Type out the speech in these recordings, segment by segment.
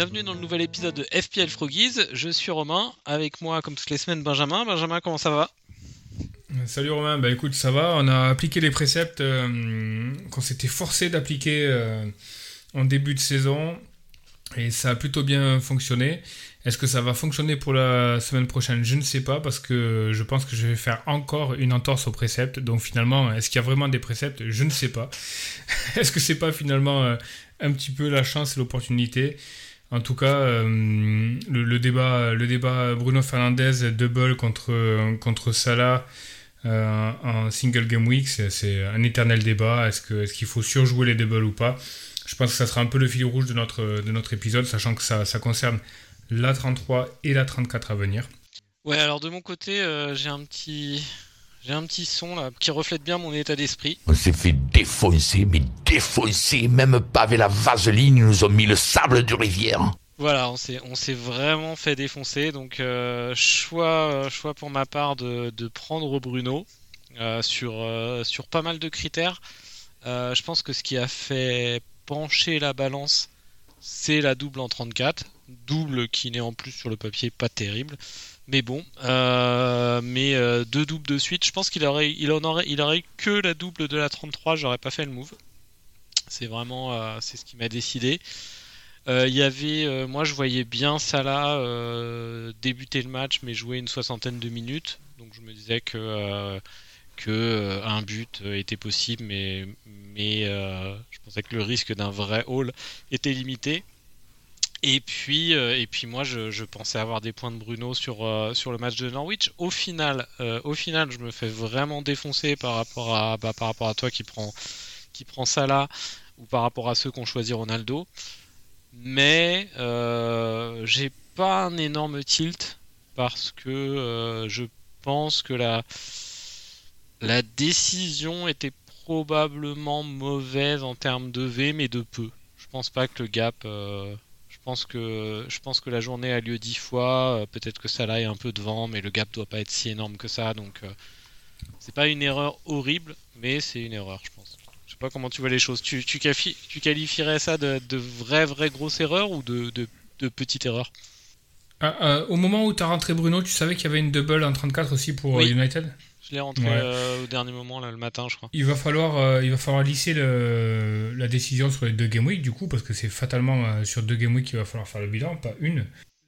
Bienvenue dans le nouvel épisode de FPL Froggies. Je suis Romain, avec moi comme toutes les semaines Benjamin. Benjamin, comment ça va? Salut Romain, bah écoute, ça va. On a appliqué les préceptes euh, qu'on s'était forcé d'appliquer euh, en début de saison et ça a plutôt bien fonctionné. Est-ce que ça va fonctionner pour la semaine prochaine? Je ne sais pas parce que je pense que je vais faire encore une entorse aux préceptes. Donc finalement, est-ce qu'il y a vraiment des préceptes? Je ne sais pas. est-ce que c'est pas finalement euh, un petit peu la chance et l'opportunité? En tout cas, euh, le, débat, le débat Bruno Fernandez double contre, contre Salah euh, en single game week, c'est un éternel débat. Est-ce qu'il faut surjouer les doubles ou pas? Je pense que ça sera un peu le fil rouge de notre, de notre épisode, sachant que ça, ça concerne la 33 et la 34 à venir. Ouais, alors de mon côté, euh, j'ai un petit, j'ai un petit son là qui reflète bien mon état d'esprit. On s'est fait défoncer, mais défoncer, même pas avec la vaseline, ils nous ont mis le sable de rivière. Voilà, on s'est, on s'est vraiment fait défoncer, donc euh, choix, euh, choix pour ma part de, de prendre Bruno euh, sur, euh, sur pas mal de critères. Je pense que ce qui a fait pencher la balance, c'est la double en 34, double qui n'est en plus sur le papier pas terrible. Mais bon, euh, mais euh, deux doubles de suite, je pense qu'il aurait, il en aurait, il aurait que la double de la 33, j'aurais pas fait le move. C'est vraiment, euh, c'est ce qui m'a décidé. Il y avait, moi je voyais bien Salah débuter le match, mais jouer une soixantaine de minutes. Donc je me disais que que un but était possible, mais mais je pensais que le risque d'un vrai haul était limité. Et puis, euh, et puis moi, je, pensais avoir des points de Bruno sur, euh, sur le match de Norwich. Au final, euh, au final, je me fais vraiment défoncer par rapport à, bah, par rapport à toi qui prend, qui prend Salah ou par rapport à ceux qui ont choisi Ronaldo. Mais j'ai pas un énorme tilt parce que je pense que la, la décision était probablement mauvaise en termes de V, mais de peu. Je pense pas que le gap. Pense que je pense que la journée a lieu dix fois. euh, Peut-être que Salah est un peu devant, mais le gap doit pas être si énorme que ça. Donc euh, c'est pas une erreur horrible, mais c'est une erreur, je pense. Je sais pas comment tu vois les choses. Tu, tu, qualifi- tu qualifierais ça de, de vraie vraie grosse erreur ou de, de, de petite erreur Ah, euh, au moment où tu as rentré Bruno, tu savais qu'il y avait une double en 34 aussi pour Oui. United? Je l'ai rentré Ouais. euh, au dernier moment là le matin, je crois. il va, falloir, euh, il va falloir lisser le- la décision sur les deux game week du coup, parce que c'est fatalement euh, sur deux game week qu'il va falloir faire le bilan, pas une.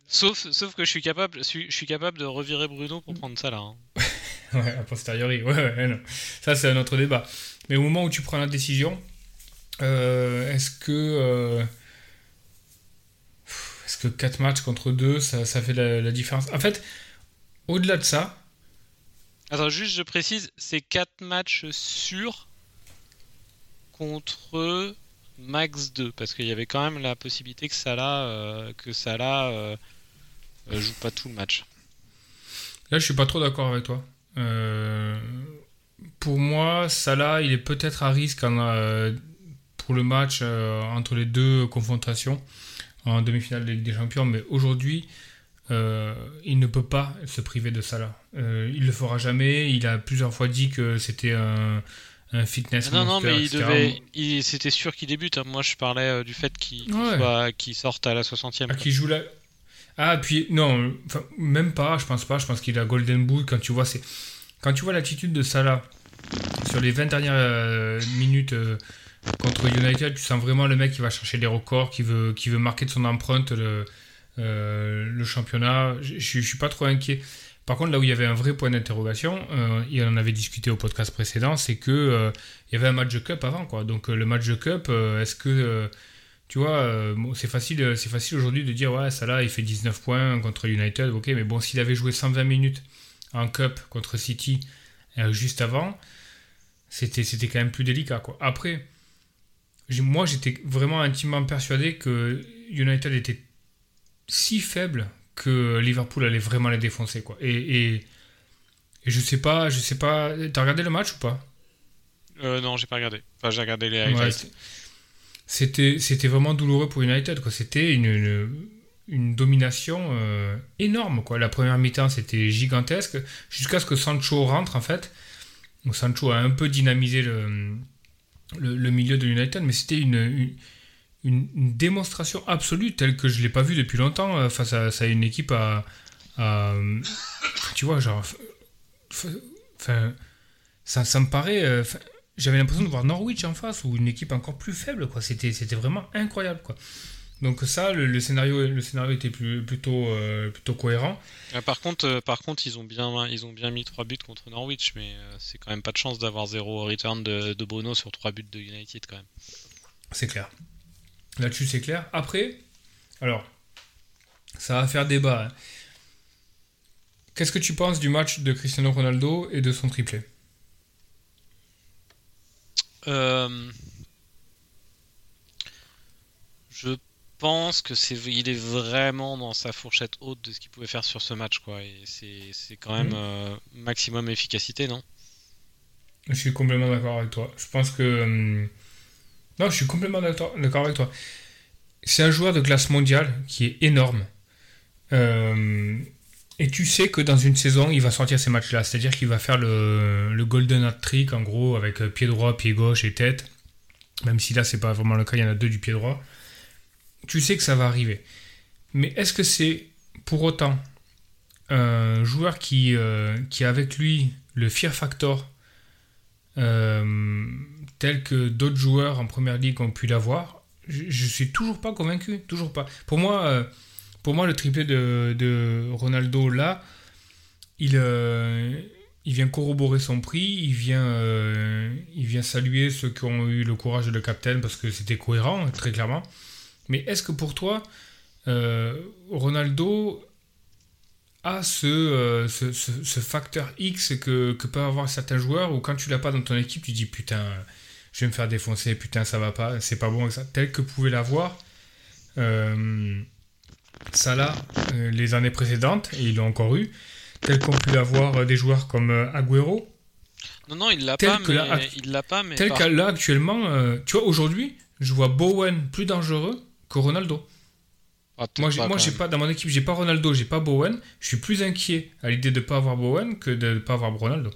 Sauf, sauf que je suis capable, je suis, je suis capable de revirer Bruno pour prendre ça là. hein. Ouais, a posteriori, ouais, ouais, non. Ça, c'est un autre débat. Mais au moment où tu prends la décision, est-ce que. euh, est-ce que 4 matchs contre 2, ça, ça fait la, la différence? En fait, au-delà de ça, Attends, juste je précise, c'est 4 matchs sûrs contre max 2 parce qu'il y avait quand même la possibilité que Salah, euh, que Salah euh, euh, joue pas tout le match. là, je suis pas trop d'accord avec toi. Pour moi, Salah, il est peut-être à risque pour le match entre les deux confrontations en demi-finale de Ligue des Champions, mais aujourd'hui, euh, il ne peut pas se priver de Salah. Euh, il le fera jamais. Il a plusieurs fois dit que c'était un, un fitness Ah non, non, mais il devait, il- c'était sûr qu'il débute. hein. Moi, je parlais euh, du fait qu'il qu'il Ouais. qu'il sorte à la 60e. Ah, quoi. qui joue là. Ah, puis non, même pas, je pense pas. Je pense qu'il a Golden Boot. Quand tu vois, c'est quand tu vois l'attitude de Salah sur les 20 dernières euh, minutes contre United, tu sens vraiment le mec qui va chercher des records, qui veut, qui veut marquer de son empreinte le, le championnat. Je je suis pas trop inquiet. Par contre, là où il y avait un vrai point d'interrogation, euh, on en avait discuté au podcast précédent, c'est que euh, il y avait un match de cup avant, quoi. Donc euh, le match de cup, euh, est-ce que euh, tu vois, euh, c'est facile, euh, c'est facile aujourd'hui de dire ouais, ça là, il fait 19 points contre United, ok, mais bon, s'il avait joué 120 minutes en cup contre City euh, juste avant, c'était, c'était quand même plus délicat, quoi. Après, moi, j'étais vraiment intimement persuadé que United était si faible que Liverpool allait vraiment les défoncer. Quoi. Et, et, et je sais pas, je sais pas. T'as regardé le match ou pas? Euh, non, j'ai pas regardé. Enfin, j'ai regardé les highlights. c'était, c'était vraiment douloureux pour United. Quoi. C'était une, une, une domination euh, énorme. Quoi. La première mi-temps, c'était gigantesque. Jusqu'à ce que Sancho rentre, en fait. Sancho a un peu dynamisé le, le, le milieu de United, mais c'était une, une, une- une démonstration absolue, telle que je ne l'ai pas vue depuis longtemps, euh, face à, à une équipe à. à, tu vois, genre. Enfin. Ça, ça me paraît. euh, j'avais l'impression de voir Norwich en face ou une équipe encore plus faible quoi c'était c'était vraiment incroyable quoi donc ça le, le scénario le scénario était plus, plutôt euh, plutôt cohérent par contre, euh, par contre, ils ont bien, ils ont bien mis 3 buts contre Norwich, mais euh, c'est quand même pas de chance d'avoir zéro return de, de Bruno sur 3 buts de United quand même. c'est clair là-dessus c'est clair après alors ça va faire débat hein. qu'est-ce que tu penses du match de Cristiano Ronaldo et de son triplé? Euh, je pense que c'est, il est vraiment dans sa fourchette haute de ce qu'il pouvait faire sur ce match, quoi. Et c'est, c'est quand même Mhm. euh, maximum efficacité, non? Je suis complètement d'accord avec toi. Je pense que. Non, je suis complètement d'accord avec toi. C'est un joueur de classe mondiale qui est énorme. Euh, Et tu sais que dans une saison, il va sortir ces matchs-là. C'est-à-dire qu'il va faire le, Golden Hat Trick, en gros, avec euh, pied droit, pied gauche et tête. Même si là, c'est pas vraiment le cas, il y en a deux du pied droit. Tu sais que ça va arriver. Mais est-ce que c'est pour autant un joueur qui, euh, qui a avec lui le Fear Factor euh, tel que d'autres joueurs en première ligue ont pu l'avoir, je, je suis toujours pas convaincu, toujours pas. Pour moi, euh, pour moi le triplé de, Ronaldo là, il, euh, il vient corroborer son prix, il vient, euh, il vient saluer ceux qui ont eu le courage de le captain parce que c'était cohérent, très clairement. Mais est-ce que pour toi, euh, Ronaldo a ce, euh, ce, ce- ce facteur X que, que peuvent avoir certains joueurs où quand tu l'as pas dans ton équipe, tu dis putain, je vais me faire défoncer, putain, ça va pas, c'est pas bon, ça. tel que pouvait l'avoir euh, Salah euh, les années précédentes, et il l'a encore eu, tel qu'ont pu l'avoir euh, des joueurs comme Agüero, Non, non, il l'a pas, mais là, il l'a pas, mais tel par- qu'à là actuellement, tu vois, aujourd'hui, je vois Bowen plus dangereux que Ronaldo. Ah, Moi, j'ai, pas, moi, j'ai pas dans mon équipe, j'ai pas Ronaldo, j'ai pas Bowen. Je suis plus inquiet à l'idée de pas avoir Bowen que de ne pas avoir Ronaldo.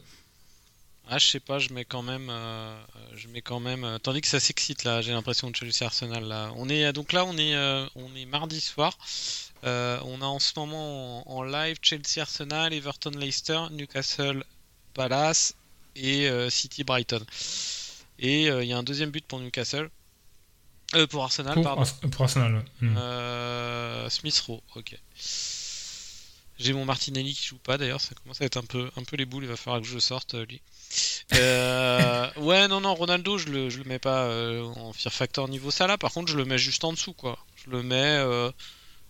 Ah, je sais pas, je mets quand même, euh, je mets quand même. euh, tandis que ça s'excite là, j'ai l'impression de Chelsea Arsenal là. On est donc là, on est, euh, on est mardi soir. On a en ce moment en, en live Chelsea Arsenal, Everton Leicester, Newcastle Palace et City Brighton. Et il y a un deuxième but pour Newcastle, Euh, pour Arsenal, Pour, pardon. Ars- pour Arsenal, ouais. Hmm. Euh, Smith Rowe, ok. J'ai mon Martinelli qui joue pas d'ailleurs, ça commence à être un peu, un peu les boules, il va falloir que je sorte euh, lui. Euh, ouais, non, non, Ronaldo, je le, je le mets pas en Fear Factor niveau Salah, par contre, je le mets juste en dessous, quoi. Je le mets,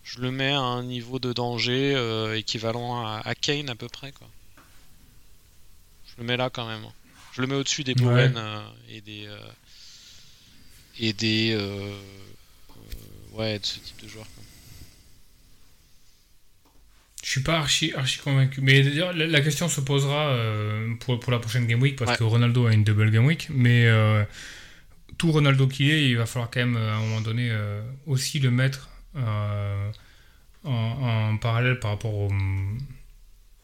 je le mets à un niveau de danger équivalent à, à Kane à peu près, quoi. Je le mets là quand même. Je le mets au-dessus des Bowen et des. Et des. euh, euh, ouais, de ce type de joueur. quoi. Je suis pas archi, archi convaincu. Mais d'ailleurs, la, la question se posera euh, pour, pour la prochaine Game Week parce Ouais. que Ronaldo a une double Game Week. Mais euh, tout Ronaldo qu'il est, il va falloir quand même à un moment donné euh, aussi le mettre en, en parallèle par rapport au,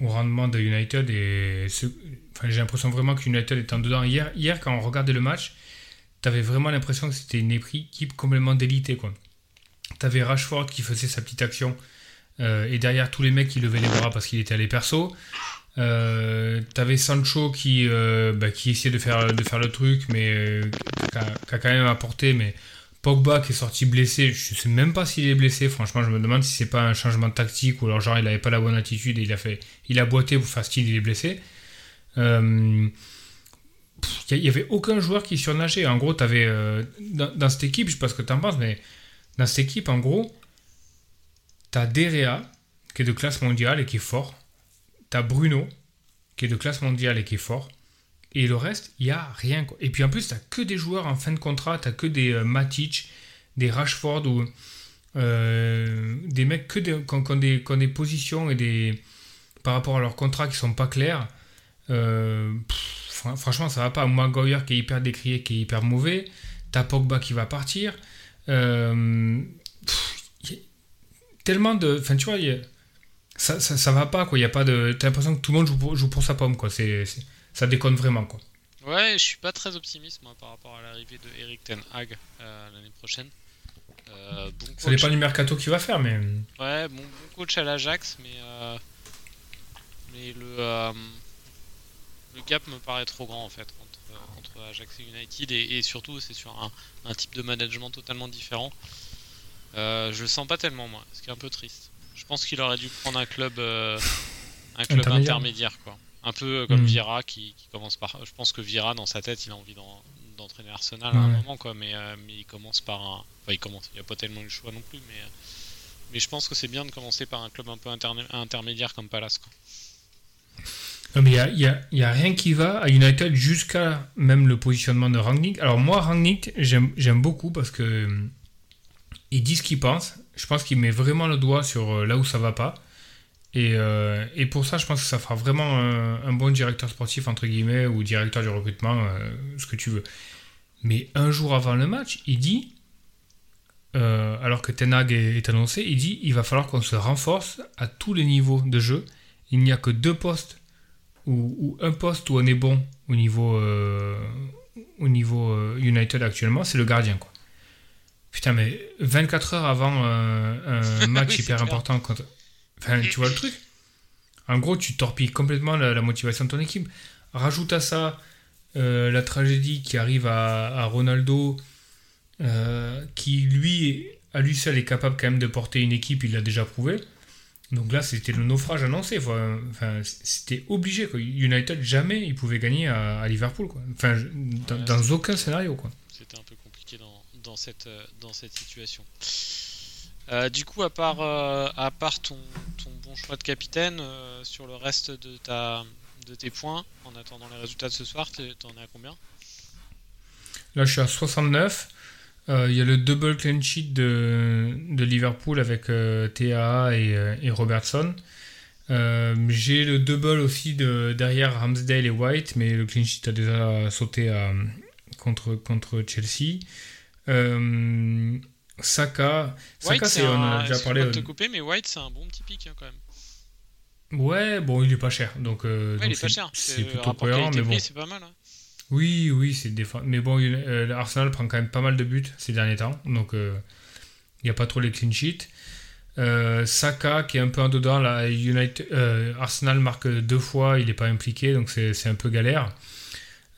au rendement de United. Et ce- enfin, j'ai l'impression vraiment que United est en dedans. Hier, hier quand on regardait le match, t'avais vraiment l'impression que c'était une équipe complètement délitée. Quoi. T'avais Rashford qui faisait sa petite action. Euh, et derrière tous les mecs qui levaient les bras parce qu'il était allé perso. Euh, T'avais Sancho qui, euh, bah, essayait de faire, le truc, mais qui, a, quand même apporté. Mais Pogba qui est sorti blessé, je sais même pas s'il est blessé. Franchement, je me demande si c'est pas un changement tactique ou alors genre il avait pas la bonne attitude et il a fait, il a boité pour faire style, il est blessé. Il y avait aucun joueur qui surnageait. En gros, t'avais euh, dans, cette équipe, je sais pas ce que t'en penses, mais dans cette équipe, en gros, T'as Derea, qui est de classe mondiale et qui est fort. T'as Bruno, qui est de classe mondiale et qui est fort. Et le reste, il n'y a rien. Et puis en plus, t'as que des joueurs en fin de contrat. T'as que des euh, Matic, des Rashford ou, euh, des mecs que qui, ont, des, des positions et des par rapport à leur contrat qui sont pas clairs. Franchement, ça va pas. Maguire qui est hyper décrié, qui est hyper mauvais. T'as Pogba qui va partir. Euh, pff, y a tellement de. Enfin, tu vois, a- ça, ça, ça va pas quoi. Y a pas de. T'as l'impression que tout le monde joue pour, joue pour sa pomme quoi. C'est, ça déconne vraiment quoi. Ouais, je suis pas très optimiste moi par rapport à l'arrivée de Eric Ten Hag euh, l'année prochaine. Euh, bon Ça dépend du mercato qu'il va faire, mais. Ouais, bon, bon coach à l'Ajax, mais euh, mais le euh, le gap me paraît trop grand en fait entre, entre Ajax et United et, et surtout c'est sur un, un type de management totalement différent. Euh, je le sens pas tellement moi, ce qui est un peu triste. Je pense qu'il aurait dû prendre un club euh, un club Intermédiaire. intermédiaire. quoi. Un peu euh, comme Hmm. Vira qui, qui commence par. Je pense que Vira dans sa tête il a envie d'en- d'entraîner Arsenal à un moment quoi, mais euh, mais il commence par un. Enfin il commence. Il y a pas tellement eu le choix non plus, mais. mais je pense que c'est bien de commencer par un club un peu intermédiaire comme Palace. Quoi. Il n'y a, rien qui va à United jusqu'à même le positionnement de Rangnick. Alors, moi, Rangnick, j'aime beaucoup parce que euh, il dit ce qu'il pense. Je pense qu'il met vraiment le doigt sur euh, là où ça va pas. Et, euh, et pour ça, je pense que ça fera vraiment un, bon directeur sportif, entre guillemets, ou directeur du recrutement, ce que tu veux. Mais un jour avant le match, il dit, alors que Ten Hag est, est annoncé, il dit il va falloir qu'on se renforce à tous les niveaux de jeu. Il n'y a que deux postes ou, ou un poste où on est bon au niveau, euh, au niveau euh, United actuellement, c'est le gardien. Quoi. Putain, mais 24 heures avant euh, un match Oui, hyper important, enfin, tu vois le truc? En gros, tu torpilles complètement la, la motivation de ton équipe. Rajoute à ça euh, la tragédie qui arrive à, à Ronaldo, qui lui, à lui seul, est capable quand même de porter une équipe, il l'a déjà prouvé. Donc là, c'était le naufrage annoncé. Enfin, c'était obligé. Quoi. United, jamais il pouvait gagner à, à Liverpool. Quoi. Enfin, dans, Ouais, dans c'est- aucun scénario. Quoi. C'était un peu compliqué dans, dans, cette, euh, dans cette situation. Euh, du coup, à part, euh, à part ton, ton bon choix de capitaine, euh, sur le reste de, ta, de tes points, en attendant les résultats de ce soir, t'en es à combien? Là, je suis à 69. Euh, Il y a le double clean sheet de, de Liverpool avec euh, TAA et, euh, et Robertson. Euh, J'ai le double aussi de, derrière Ramsdale et White, mais le clean sheet a déjà sauté à- contre, contre Chelsea. Saka, Saka c'est on a déjà parlé. de te couper, mais White, c'est un bon petit pic hein, quand même. Ouais, bon, il est pas cher, donc, Ouais, il est pas cher. c'est plutôt cohérent, mais bon. c'est pas mal. hein. Oui, oui, c'est défend. Mais bon, euh, Arsenal prend quand même pas mal de buts ces derniers temps, donc il n'y a pas trop les clean sheets. Euh, Saka qui est un peu en dedans, là, United, euh, Arsenal marque deux fois, il n'est pas impliqué, donc c'est c'est un peu galère.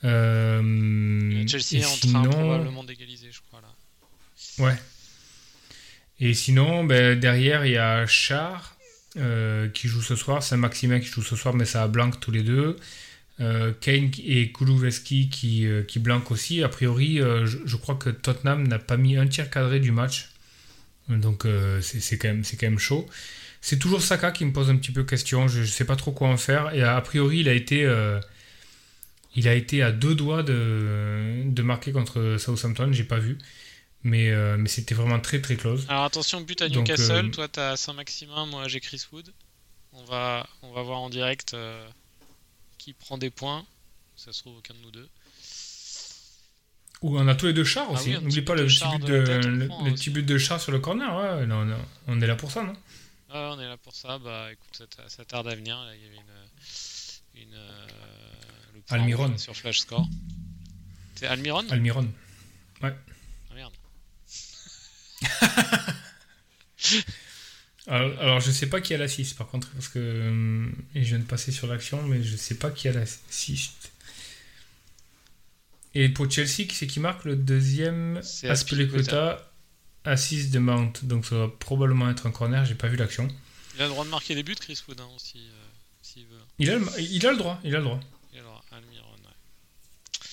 Euh, Chelsea et est en train sinon- probablement d'égaliser, je crois. Là. Ouais. Et sinon, ben, derrière, il y a Char euh, qui joue ce soir, Saint-Maximin qui joue ce soir, mais ça a blanc tous les deux. Euh, Kane et Kulusevski qui, euh, qui blanquent aussi. A priori, euh, je, je crois que Tottenham n'a pas mis un tir cadré du match. Donc euh, c'est quand, même- quand même chaud. C'est toujours Saka qui me pose un petit peu question. Je ne sais pas trop quoi en faire. Et a priori, il a été, il a été à deux doigts de, de marquer contre Southampton. J'ai pas vu. Mais, mais c'était vraiment très très close. Alors attention, but à Donc, Newcastle. euh, Toi, t'as Saint-Maximin, moi j'ai Chris Wood. On va, on va voir en direct qui prend des points. Ça se trouve aucun de nous deux. Ou on a tous les deux chars Ah aussi. oui, N'oublie pas le petit but de de, tête, le, prend le aussi. petit but de char sur le corner. Ouais, non, non, on est là pour ça, non? Ah, on est là pour ça. Bah écoute, ça, ta- ça tarde à venir. Là, il y avait une. une euh, Almiron. Sur Flash Score. C'est Almiron? Almiron. Ah merde. Alors, alors, je sais pas qui a l'assist par contre, parce que euh, je viens de passer sur l'action, mais je sais pas qui a l'assist. Et pour Chelsea, qui c'est qui marque le deuxième Aspilicueta, assist de Mount. Donc ça va probablement être un corner, j'ai pas vu l'action. Il a le droit de marquer des buts, Chris Wood, hein, euh, s'il veut. Il a, le, il a le droit, il a le droit. Almiron, ouais.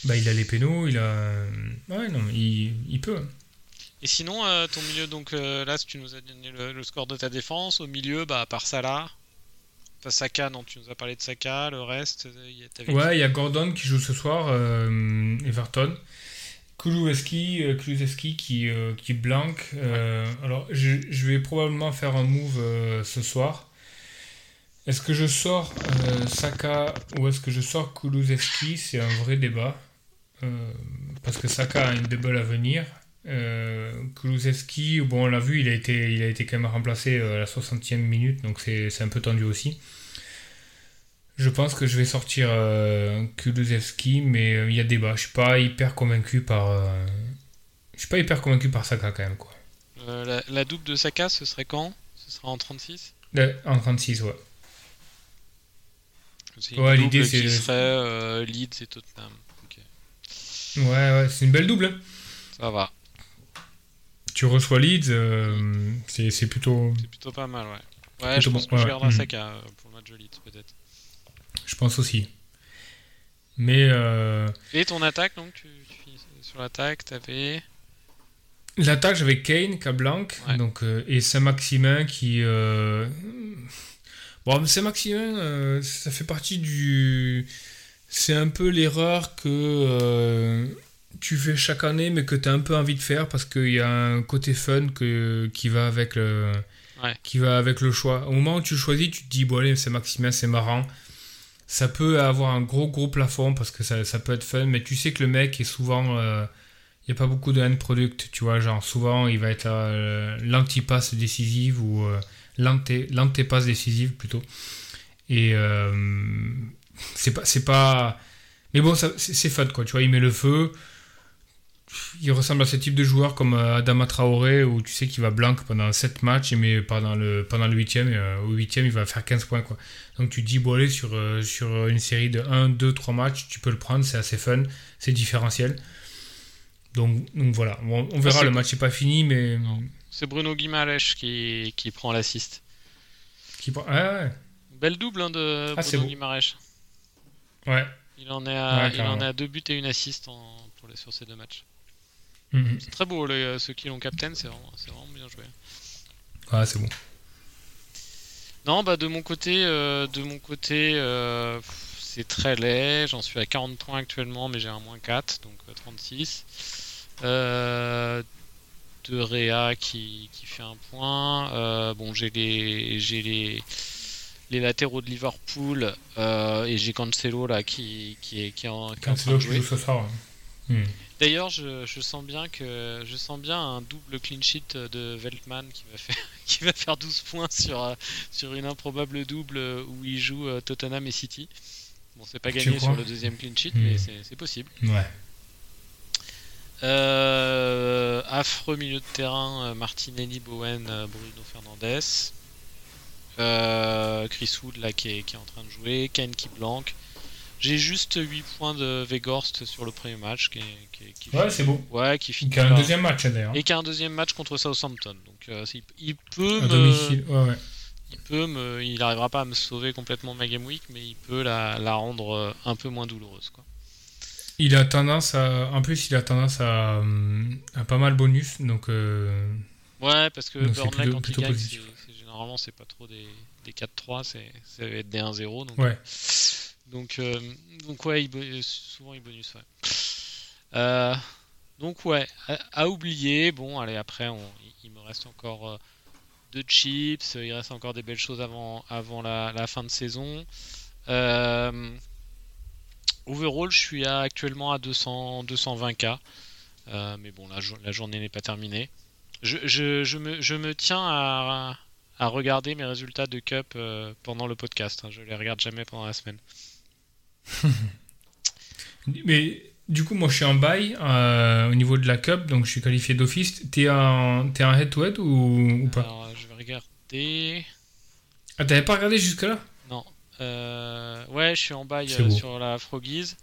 Bah, il a les pénaux, il a. Ouais, non, il, il peut. hein. Et sinon, euh, ton milieu, donc euh, là, tu nous as donné le, le score de ta défense. Au milieu, bah, à part Salah, enfin Saka, non, tu nous as parlé de Saka, le reste, euh, y a- Ouais, il y a Gordon qui joue ce soir, euh, Everton. Kulusevski, qui, qui blanque. Alors, je, je vais probablement faire un move ce soir. Est-ce que je sors Saka ou est-ce que je sors Kulusevski? C'est un vrai débat. Parce que Saka a une double à venir. Euh, Kulusevski, bon, on l'a vu, il a, été, il a été quand même remplacé euh, à la 60e minute, donc c'est c'est un peu tendu aussi. Je pense que je vais sortir euh, Kulusevski, mais euh, il y a débat. Je suis pas hyper convaincu par. euh, je suis pas hyper convaincu par Saka quand même, quoi. La, la double de Saka, ce serait quand? Ce sera en 36 Euh, En 36, ouais. C'est Ouais, l'idée, qui c'est- serait Leeds et Tottenham. Ouais, ouais, c'est une belle double. hein. Ça va, Tu reçois Leeds, euh, c'est c'est plutôt. c'est plutôt pas mal, ouais. Ouais, je bon, pense que ouais, je garderai Mhm. Saka euh, pour le match de Leeds, peut-être. Je pense aussi. Mais euh, Et ton attaque, donc, tu, sur l'attaque, t'avais... l'attaque, j'avais Kane, Cablanc, Ouais. donc, euh, et Saint-Maximin qui. Bon, Saint-Maximin, ça fait partie du. C'est un peu l'erreur que tu fais chaque année, mais que tu as un peu envie de faire parce qu'il y a un côté fun que, qui, va avec le, Ouais. qui va avec le choix. Au moment où tu choisis, tu te dis, bon, allez, Saint-Maximin, c'est marrant. Ça peut avoir un gros, gros plafond parce que ça, ça peut être fun, mais tu sais que le mec est souvent. euh, il n'y a pas beaucoup de end product, tu vois. Genre, souvent, il va être euh, l'anti-passe décisive ou euh, l'anté- l'anté-passe décisive plutôt. Et euh, c'est pas, c'est pas. Mais bon, c'est c'est fun quoi. Tu vois, il met le feu. Il ressemble à ce type de joueur comme euh, Adama Traoré où tu sais qu'il va blanc pendant 7 matchs, mais pendant le, pendant le 8 e au 8 il va faire 15 points quoi. Donc tu te dis, bon allez, sur, euh, sur une série de 1, 2, 3 matchs, tu peux le prendre, c'est assez fun, c'est différentiel. Donc, donc voilà, Bon, on verra, c'est le match n'est pas fini, mais. C'est Bruno Guimaraes qui, qui prend l'assist. Qui... prend- Ah ouais, Belle double hein, de Ah, Bruno. Guimaraes. ouais. Il en est à, Ouais, il en est à deux buts et une assist en, pour les, sur ces deux matchs. Mhm. C'est très beau, les- ceux qui l'ont captain, c'est vraiment, bien joué. Ouais, c'est bon. Non, bah de mon côté, euh, de mon côté, euh, c'est très laid. J'en suis à 40 points actuellement, mais j'ai un moins 4, donc euh, 36. Euh, de Réa qui, qui fait un point. Euh, bon, j'ai les, j'ai les, les latéraux de Liverpool euh, et j'ai Cancelo là qui, qui est, qui est en, qui est en Quand c'est train de jouer. joue ce soir. ouais. D'ailleurs, je, je sens bien que je sens bien un double clean sheet de Veltman qui va faire qui va faire 12 points sur euh, sur une improbable double où il joue euh, Tottenham et City. Bon, c'est pas gagné sur le deuxième clean sheet, Hmm. mais c'est possible. Ouais. Euh, affreux milieu de terrain, Martinelli, Bowen, Bruno Fernandes. Euh, Chris Wood là qui est, qui est en train de jouer, Kane qui blanque. J'ai juste 8 points de Vegorst sur le premier match qui, qui, qui Ouais, finit- c'est beau. ouais, qui finit y a un par- deuxième match d'ailleurs. et qui a un deuxième match contre Southampton. Donc euh, il, peut À me, domicile. Ouais, ouais. il peut me, il arrivera pas à me sauver complètement ma game week, mais il peut la, la rendre euh, un peu moins douloureuse quoi. Il a tendance à. En plus, il a tendance à, hum, à pas mal bonus. Donc. euh, Ouais, parce que Donc, c'est Burnley plutôt- quand plutôt il gagne, généralement c'est pas trop des, des 4-3, c'est ça va être des 1-0. Donc, Ouais. Donc, euh, donc ouais, bo- souvent il bonus. Euh, donc ouais, à, oublier. Bon, allez après, il, me reste encore euh, deux chips, il reste encore des belles choses avant, la, fin de saison. Euh, overall, je suis actuellement à 200, 220k. Euh, mais bon, la, jour- la journée n'est pas terminée. Je, me, tiens à, à regarder mes résultats de Cup euh, pendant le podcast. hein. Je les regarde jamais pendant la semaine. Mais du coup, moi, je suis en bail euh, au niveau de la Cup, donc je suis qualifié d'office. T'es en, t'es en head-to-head ou, ou pas? Alors, je vais regarder. Ah, t'avais pas regardé jusque-là? Non. Euh, ouais, je suis en bail euh, sur la Froggies.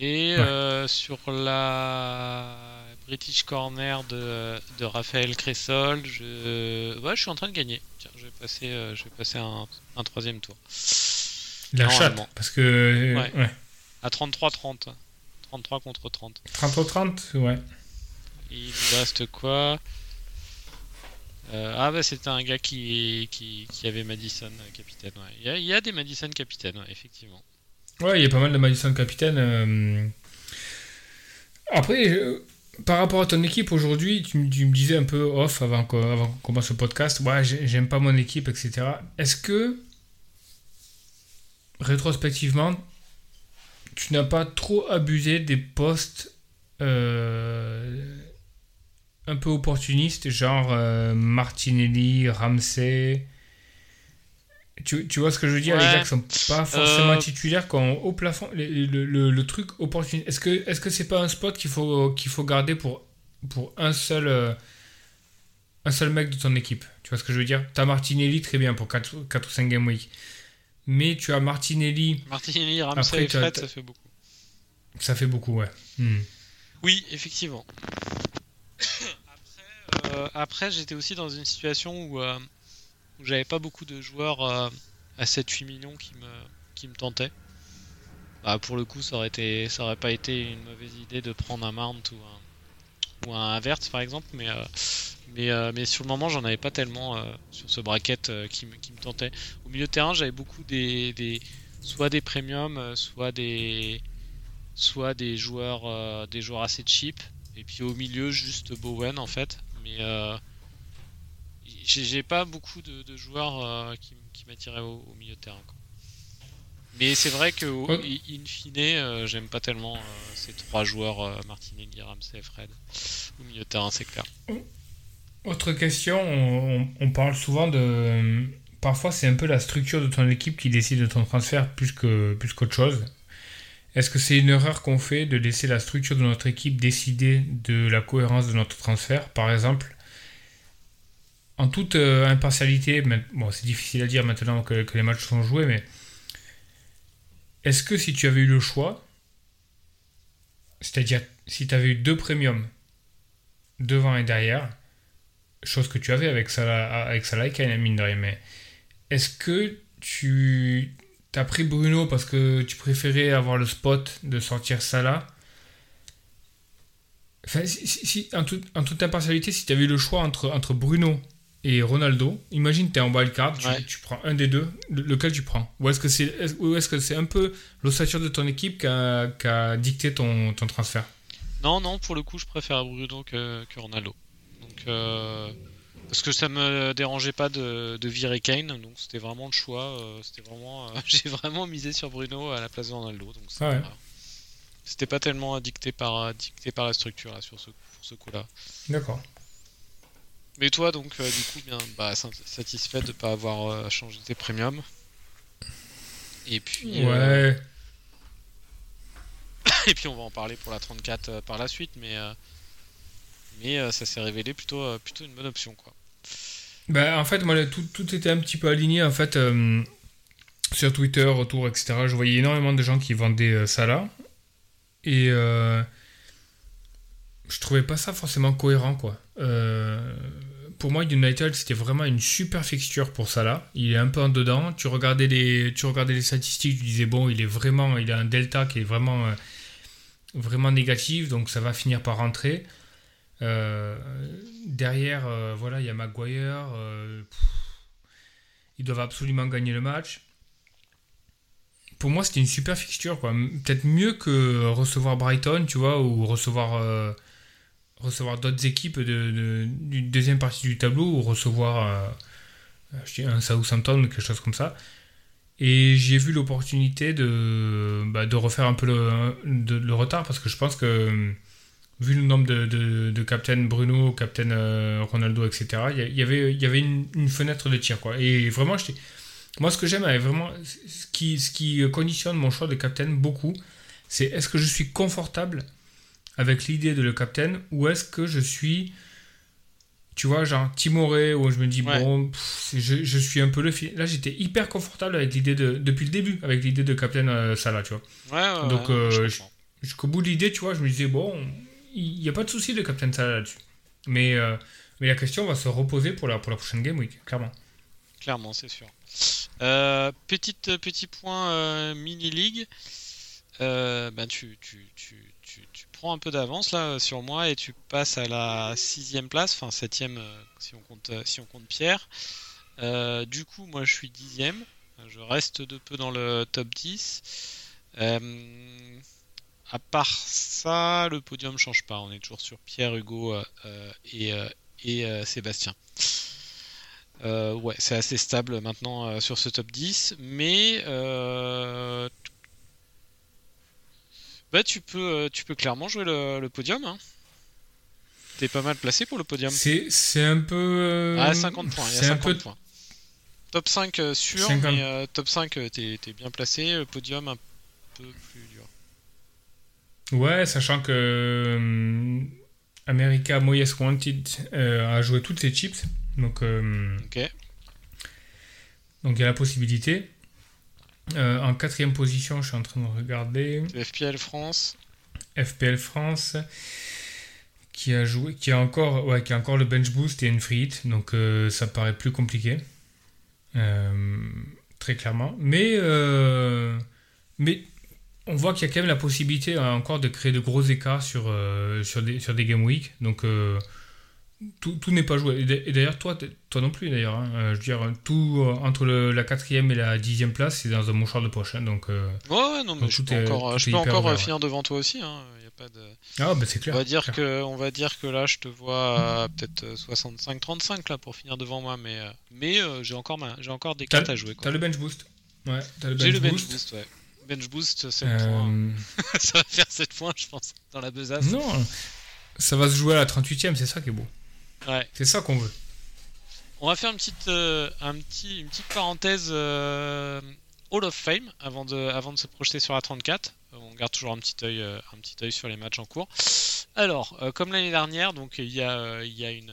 Et Ouais. sur la British Corner de, de Raphaël Cressol, je... Ouais, je suis en train de gagner. Tiens, je vais passer, je vais passer un, un troisième tour. La chatte, parce que. euh, Ouais. ouais. À 33-30. 33 contre 30. 30 au 30, ouais. Il nous reste quoi? Euh, Ah bah c'était un gars qui, qui, qui avait Madison euh, capitaine. ouais. Il, y a, il y a des Madison capitaine, ouais, effectivement. Ouais, il y a pas mal de Madison capitaine. euh, Après, euh, par rapport à ton équipe aujourd'hui, tu, me- tu me disais un peu off avant qu'on avant commence le podcast, ouais, j'ai- j'aime pas mon équipe, etc. Est-ce que, rétrospectivement, tu n'as pas trop abusé des postes euh, un peu opportunistes, genre euh, Martinelli, Ramsey. Tu, tu vois ce que je veux dire, les gars qui sont pas forcément Euh, titulaires, qui ont au plafond, le, le- le- le truc opportuniste. Est-ce que est-ce que c'est pas un spot qu'il faut qu'il faut garder pour pour un seul un seul mec de ton équipe? Tu vois ce que je veux dire? T'as Martinelli très bien pour 4, ou 5 game week, mais tu as Martinelli, Martinelli, Ramsey Après, et Fred, ça fait beaucoup. ça fait beaucoup, ouais. Hmm. Oui, effectivement. après, euh, après, j'étais aussi dans une situation où, euh, où j'avais pas beaucoup de joueurs euh, à 7-8 millions qui me, qui me tentaient. Bah, pour le coup, ça aurait, été, ça aurait pas été une mauvaise idée de prendre un Mount ou un, ou un Havertz par exemple, mais, euh, mais, euh, mais sur le moment, j'en avais pas tellement euh, sur ce bracket qui, me, qui me tentait. Au milieu de terrain, j'avais beaucoup des, des soit des premiums, soit des soit des joueurs des joueurs assez cheap et puis au milieu juste Bowen en fait mais j'ai pas beaucoup de, joueurs qui, qui m'attiraient au, au milieu de terrain quoi. Mais c'est vrai que in fine euh, j'aime pas tellement euh, ces trois joueurs euh, Martinelli, Ramsey et Fred au milieu de terrain c'est clair Autre question, on, parle souvent de. Parfois, c'est un peu la structure de ton équipe qui décide de ton transfert plus que plus qu'autre chose. Est-ce que c'est une erreur qu'on fait de laisser la structure de notre équipe décider de la cohérence de notre transfert? Par exemple, en toute euh, impartialité, bon, c'est difficile à dire maintenant que, que les matchs sont joués, mais est-ce que si tu avais eu le choix, c'est-à-dire si tu avais eu deux premiums devant et derrière, chose que tu avais avec Salah, avec Salah et mine de rien, mais est-ce que tu as pris Bruno parce que tu préférais avoir le spot de sortir Salah? En toute impartialité, si tu avais eu le choix entre, entre Bruno et Ronaldo, imagine tu es en wildcard, tu, Ouais. tu prends un des deux, le- lequel tu prends? Ou est-ce que c'est est que c'est un peu l'ossature de ton équipe qui a, qui a dicté ton, ton transfert? Non non pour le coup je préfère Bruno que, que Ronaldo donc euh, parce que ça me dérangeait pas de, de virer Kane donc c'était vraiment le choix euh, c'était vraiment euh, j'ai vraiment misé sur Bruno à la place de Ronaldo donc c'était Ouais. pas- tellement dicté par dicté par la structure là sur ce pour ce coup là D'accord. Mais toi donc euh, du coup bien bah sa- satisfait de pas avoir euh, changé tes premiums et puis euh, Ouais. et puis on va en parler pour la 34 euh, par la suite mais mais ça s'est révélé plutôt plutôt une bonne option quoi Bah, en fait, moi, tout, tout était un petit peu aligné. En fait, sur Twitter, autour, etc., je voyais énormément de gens qui vendaient euh, Salah. Et euh, je trouvais pas ça forcément cohérent, quoi. Euh, pour moi, United, c'était vraiment une super fixture pour Salah. Il est un peu en dedans. Tu regardais les, tu regardais les statistiques, tu disais, bon, il est vraiment, il a un delta qui est vraiment, euh, vraiment négatif, donc ça va finir par rentrer. Euh, derrière, voilà, il y a Maguire. pff, ils doivent absolument gagner le match. Pour moi, c'était une super fixture, quoi. Peut-être mieux que recevoir Brighton, tu vois, ou recevoir, recevoir d'autres équipes de, de- d'une deuxième partie du tableau, ou recevoir euh, je dis un Southampton, quelque chose comme ça. Et j'ai vu l'opportunité de, bah, de refaire un peu le, le retard, parce que je pense que vu le nombre de, de, de Captain Bruno, Captain euh, Ronaldo, etc., il y avait, y avait une, fenêtre de tir. Quoi. Et vraiment, j'étais- moi, ce que j'aime, euh, vraiment, ce qui, ce qui conditionne mon choix de Captain beaucoup, c'est est-ce que je suis confortable avec l'idée de le Captain ou est-ce que je suis, tu vois, genre timoré, où je me dis, Ouais. bon, pff, je, je suis un peu le fil. Là, j'étais hyper confortable avec l'idée de, depuis le début, avec l'idée de Captain euh, Salah, tu vois. ouais, ouais, Donc, euh. Jusqu'au bout de l'idée, tu vois, je me disais, bon, il n'y a pas de souci de Captain Salah là-dessus. Mais, euh, mais la question va se reposer pour la, pour la prochaine Game Week, clairement. Clairement, c'est sûr. Euh, petite, petit point euh, mini-league. Euh, ben tu, tu, tu un peu d'avance là sur moi et tu passes à la sixième place, enfin septième euh, si on compte euh, si on compte Pierre. Euh, du coup, moi je suis dixième. Je reste de peu dans le top 10. Euh, à part ça, le podium change pas. On est toujours sur Pierre, Hugo et, et Sébastien. Ouais, c'est assez stable maintenant sur ce top 10, mais euh, bah, tu peux, euh, tu peux clairement jouer le, le podium. Hein. T'es pas mal placé pour le podium. C'est c'est un peu. euh, Ah, 50 points, il y a c'est un 50 peu. points. Top 5 euh, sûr, 50. mais euh, top 5 euh, t'es t'es bien placé, le podium un peu plus dur. Ouais, sachant que euh, America Most Wanted euh, a joué toutes les chips. Donc, Ok. donc il y a la possibilité. Euh, en quatrième position, je suis en train de regarder FPL France, FPL France qui a joué, qui a encore, ouais, qui a encore le bench boost et une free hit. Donc euh, ça paraît plus compliqué, Euh, très clairement. Mais mais on voit qu'il y a quand même la possibilité euh, encore de créer de gros écarts sur, sur, des, sur des game week. Donc tout, tout n'est pas joué. Et d'a- Et d'ailleurs, toi, toi non plus, d'ailleurs. hein. Euh, je veux dire, tout euh, entre le- la quatrième et la dixième place, c'est dans un mouchoir de poche. hein. donc, euh, Ouais, ouais, non, mais je peux est- encore, je peux encore euh, ouvert, finir devant toi aussi. Hein. Y a pas de... ah, bah, c'est clair. on, va dire clair. que, on va dire que là, je te vois peut-être euh, 65-35 là pour finir devant moi, mais, mais j'ai encore, ma... j'ai encore des cartes à jouer. t'as le bench boost. Ouais, t'as le bench J'ai le bench boost. ouais. Bench boost, 7 points. Ça va faire 7 points, je pense, dans la besace. non, ça va se jouer à la 38ème, c'est ça qui est beau. Ouais. C'est ça qu'on veut. On va faire une petite, euh, un petit, une petite parenthèse euh, Hall of Fame avant de, avant de se projeter sur la 34. Euh, On garde toujours un petit œil, euh, un petit œil sur les matchs en cours. Alors, comme l'année dernière, donc il y a, il y a une,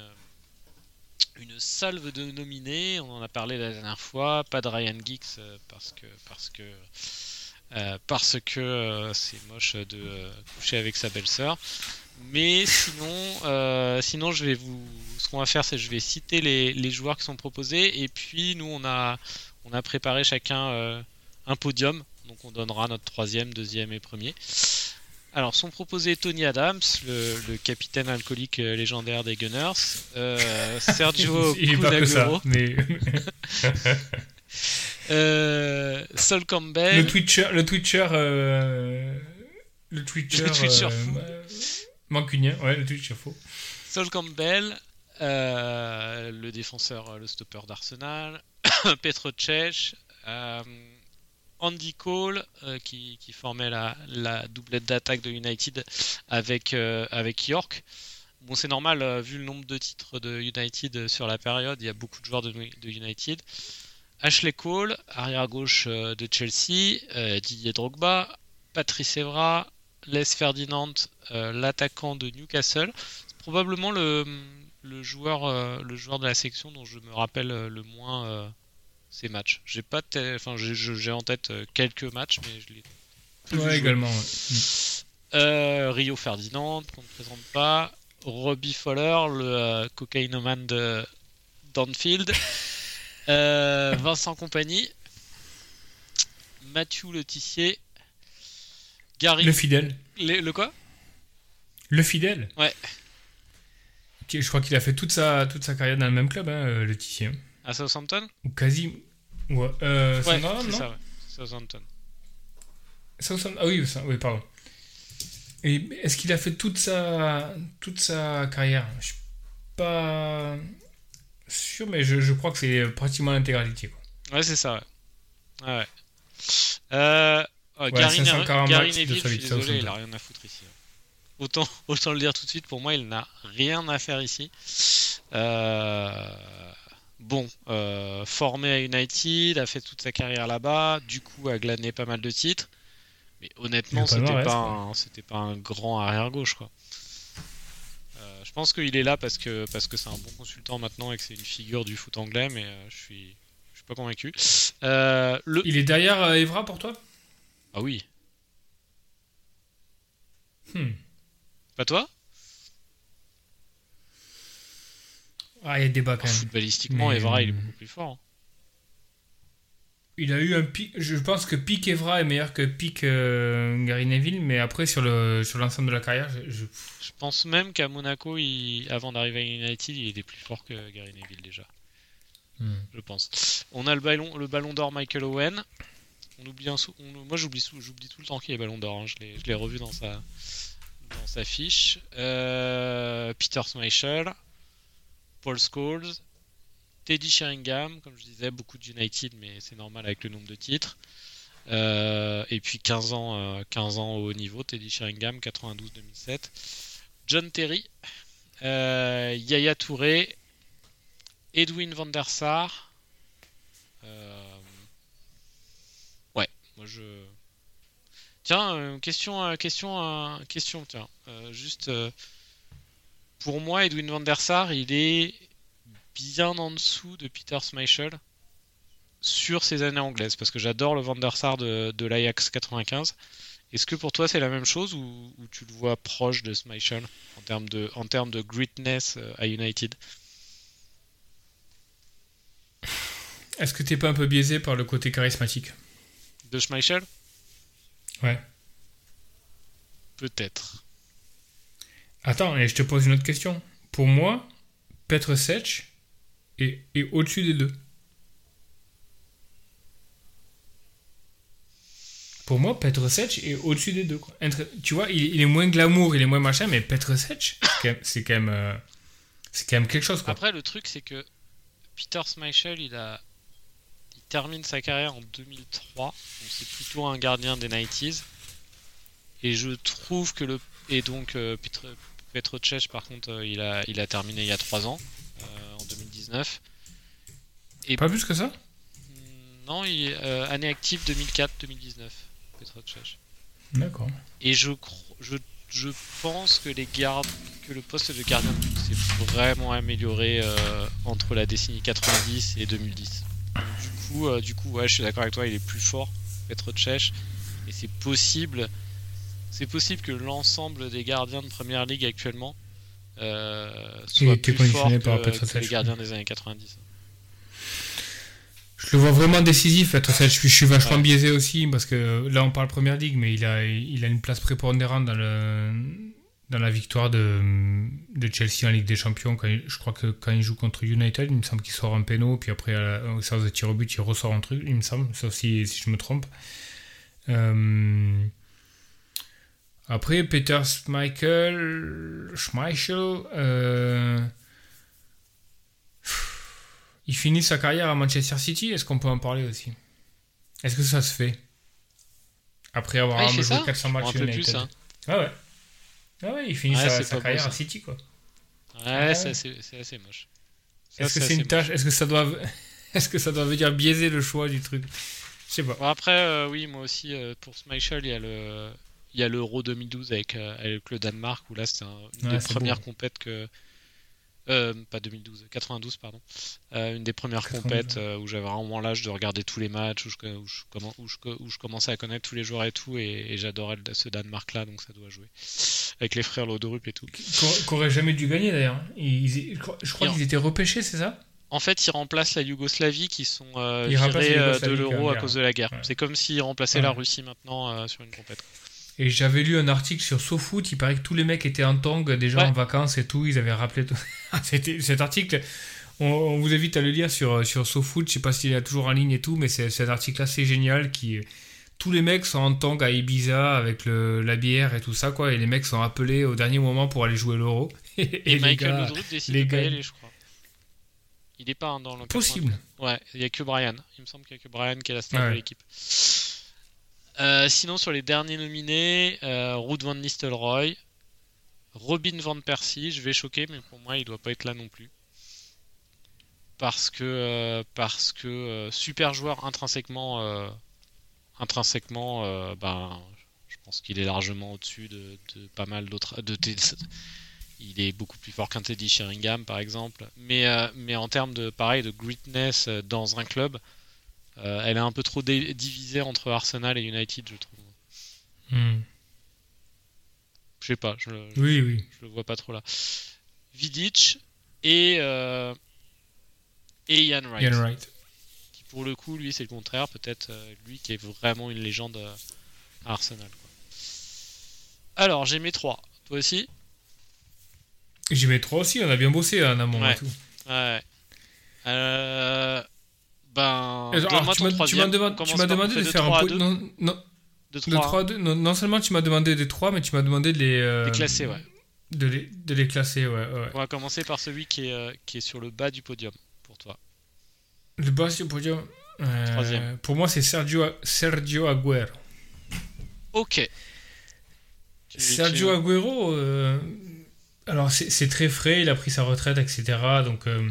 une salve de nominés. On en a parlé la dernière fois. Pas de Ryan euh, parce que, parce que, euh, parce que euh, c'est moche de euh, coucher avec sa belle-sœur. Mais sinon, euh, sinon je vais vous, ce qu'on va faire, c'est que je vais citer les, les joueurs qui sont proposés. Et puis nous on a, on a préparé chacun euh, un podium, donc on donnera notre troisième, deuxième et premier. Alors sont proposés Tony Adams, le, le capitaine alcoolique euh, légendaire des Gunners, euh, Sergio Il est pas que ça, Kunaguro, mais euh, Sol Campbell, le Twitcher, le Twitcher, euh, le Twitcher, Le Twitcher fou. Mancunien, ouais, le Twitcher faux. Sol Campbell, euh, le défenseur, euh, le stopper d'Arsenal, Petro Cech, euh, Andy Cole, qui, formait la, doublette d'attaque de United avec, avec York. Bon, c'est normal, vu le nombre de titres de United sur la période, il y a beaucoup de joueurs de, United. Ashley Cole, arrière-gauche de Chelsea, Didier Drogba, Patrice Evra, Les Ferdinand, euh, l'attaquant de Newcastle. C'est probablement le, le, joueur, euh, le joueur de la section dont je me rappelle euh, le moins euh, ces matchs. J'ai pas, enfin j'ai en tête quelques matchs, mais je l'ai. Ouais, également. ouais. Rio Ferdinand, qu'on ne présente pas. Robbie Fowler, le cocaïnoman de d'Anfield. Vincent Compagnie. Mathieu Letissier. Gary. Le fidèle. Le, le quoi? Le fidèle. Ouais. Je crois qu'il a fait toute sa, toute sa carrière dans le même club, hein, euh, le Tissier. À Southampton? Ou quasi. Ouais, euh, Ouais, c'est ça, ouais. Southampton. Southampton- Ah oui, ça- oui, pardon. Et est-ce qu'il a fait toute sa, toute sa carrière? Je suis pas sûr, mais je, je crois que c'est pratiquement l'intégralité. Ouais, c'est ça, ouais. Ouais, ouais. Euh, oh, Ouais, Gary, 540 Gary matchs de Neville, je suis désolé, il a rien à foutre ici. Autant, autant le dire tout de suite, pour moi, il n'a rien à faire ici. Euh, bon, euh, formé à United, a fait toute sa carrière là-bas, du coup a glané pas mal de titres. Mais honnêtement, pas c'était pas, un, pas un grand arrière-gauche, quoi. Euh, je pense qu'il est là parce que parce que c'est un bon consultant maintenant et que c'est une figure du foot anglais, mais je suis je suis pas convaincu. Le... Il est derrière Evra pour toi? Ah oui, Hmm. pas toi? Ah, il y a débat quand même. Footballistiquement, Mais, Evra, il est euh, beaucoup plus fort. hein. Il a eu un pic. Je pense que pic Evra est meilleur que pic euh, Gary Neville, mais après, sur le sur l'ensemble de la carrière, je, je- Je pense même qu'à Monaco, il- avant d'arriver à United, il était plus fort que Gary Neville déjà. Hmm. Je pense. On a le ballon, le ballon d'or Michael Owen, on oublie un sou- moi j'oublie tout le temps qu'il est Ballon d'Or. hein. Je l'ai revu dans sa dans sa fiche. Euh, Peter Schmeichel, Paul Scholes, Teddy Sheringham, comme je disais, beaucoup de United, mais c'est normal avec le nombre de titres. Euh, et puis 15 ans, euh, 15 ans au haut niveau, Teddy Sheringham, 92-2007. John Terry, euh, Yaya Touré, Edwin van der Sar. Euh, Tiens, euh, question, euh, question, euh, question, tiens. Juste. Pour moi, Edwin van der Sar, il est bien en dessous de Peter Schmeichel sur ses années anglaises, parce que j'adore le Van der Sar de, l'Ajax 95. Est-ce que pour toi c'est la même chose ou, tu le vois proche de Schmeichel en termes de, en greatness à United? Est-ce que t'es pas un peu biaisé par le côté charismatique? De Schmeichel? Ouais. Peut-être. Attends, et je te pose une autre question. Pour moi, Petr Sech est, est au-dessus des deux. Pour moi, Petr Sech est au-dessus des deux. quoi. Entre- tu vois, il, il est moins glamour, il est moins machin, mais Petr Sech, c'est quand même, c'est quand même, euh, c'est quand même quelque chose. Quoi. Après, le truc, c'est que Peter Schmeichel, il a, termine sa carrière en 2003. Donc c'est plutôt un gardien des 90s. Et je trouve que le et donc euh, Petr, Petr Cech, par contre, euh, il a, il a terminé il y a 3 ans, euh, en 2019. Et Pas plus que ça? Hmm, non, il, euh, année active 2004-2019, Petr Cech. D'accord. Et je, je, je pense que les gardes, que le poste de gardien de but s'est vraiment amélioré euh, entre la décennie 90 et 2010. Donc, du coup, euh, du coup, ouais, je suis d'accord avec toi, il est plus fort, Petr Cech, et c'est possible, c'est possible que l'ensemble des gardiens de première ligue actuellement euh, soit été plus fort conditionné que, par que les gardiens des années 90. Je le vois vraiment décisif, Petr Sech. Je suis, je suis vachement Ouais. biaisé aussi, parce que là, on parle première ligue, mais il a, il a une place prépondérante dans le. Dans la victoire de, de Chelsea en Ligue des Champions, quand il- je crois que quand il joue contre United, il me semble qu'il sort un péno, puis après, à la- au séance de tir au but, il ressort un truc, il me semble, sauf si, si je me trompe. Euh, Après, Peter Schmeichel, Schmeichel euh, il finit sa carrière à Manchester City, est-ce qu'on peut en parler aussi? Est-ce que ça se fait? Après avoir joué ça 400 Je me matchs plus, United. ça. Ah ouais. Ah ouais, il finit Ouais, sa, sa carrière à City quoi. Ouais, Ouais. c'est assez, assez moche. Est-ce que c'est une tâche Est-ce que ça doit Est-ce que ça doit venir biaiser le choix du truc? Je sais pas. Bon, après, euh, oui, moi aussi, euh, pour Schmeichel, il y a le, il y a l'Euro 2012 avec, euh, avec le Danemark, où là, c'était un- une Ouais, des premières compètes que. Euh, pas 2012, 92, pardon. Euh, une des premières 92, compètes euh, où j'avais vraiment l'âge de regarder tous les matchs, où je, où, je, où, je, où je commençais à connaître tous les joueurs et tout, et, et j'adorais ce Danemark-là, donc ça doit jouer. Avec les frères Loderup et tout. Qu'au- Qu'aurait jamais dû gagner d'ailleurs. Ils- ils- je crois, qu'ils étaient repêchés, c'est ça? En fait, ils remplacent la Yougoslavie qui sont virés de l'euro à cause de la guerre. Ouais. C'est comme s'ils remplaçaient Ouais. la Russie maintenant sur une compète. Et j'avais lu un article sur SoFoot, il paraît que tous les mecs étaient en tong déjà Ouais. en vacances et tout, ils avaient rappelé tout. C'était- Cet article, on, on vous invite à le lire sur, sur SoFoot, je sais pas s'il est toujours en ligne et tout, mais c'est c'est un article assez génial qui... Tous les mecs sont en tong à Ibiza avec le, la bière et tout ça, quoi, et les mecs sont appelés au dernier moment pour aller jouer l'euro. Et, Et, les Michael gars- décide les de pas y gars- aller, je crois. Il est pas hein, dans le. Possible. 92. Ouais, il y a que Brian. Il me semble qu'il y a que Brian qui est la star Ouais. de l'équipe. Euh, sinon, sur les derniers nominés, euh, van Nistelrooy, Robin van Persie, je vais choquer, mais pour moi, il doit pas être là non plus. Parce que, euh, parce que euh, super joueur intrinsèquement, intrinsèquement, ben, je pense qu'il est largement au-dessus de, pas mal d'autres. Il est beaucoup plus fort qu'un Teddy Sheringham, par exemple. Mais, mais en termes de, pareil, de greatness dans un club, euh, elle est un peu trop divisée entre Arsenal et United, je trouve. Hmm. Je sais pas, je, je- Oui, oui. je le vois pas trop là. Vidic et, euh, et Ian Wright. Ian Wright. Qui pour le coup, lui, c'est le contraire. Peut-être euh, lui qui est vraiment une légende euh, à Arsenal. quoi. Alors, j'ai mes trois. Toi aussi? J'y mets trois aussi, on a bien bossé en amont Ouais. et tout. Ouais. Euh, Ben, Alors, tu m'as- demandé, tu demandé de de faire 3 un à po- 2. non, non, De de 3 3 à 2. Non, non seulement tu m'as demandé des 3, mais tu m'as demandé de les, euh, Les classer, ouais. de les, de les classer, ouais, ouais. On va commencer par celui qui est, euh, qui est sur le bas du podium pour toi. Le boss du podium. euh, Troisième. Pour moi, c'est Sergio, Sergio Agüero. Ok. Tu- Sergio Agüero, euh, alors c'est c'est très frais, il a pris sa retraite, etc. Donc euh,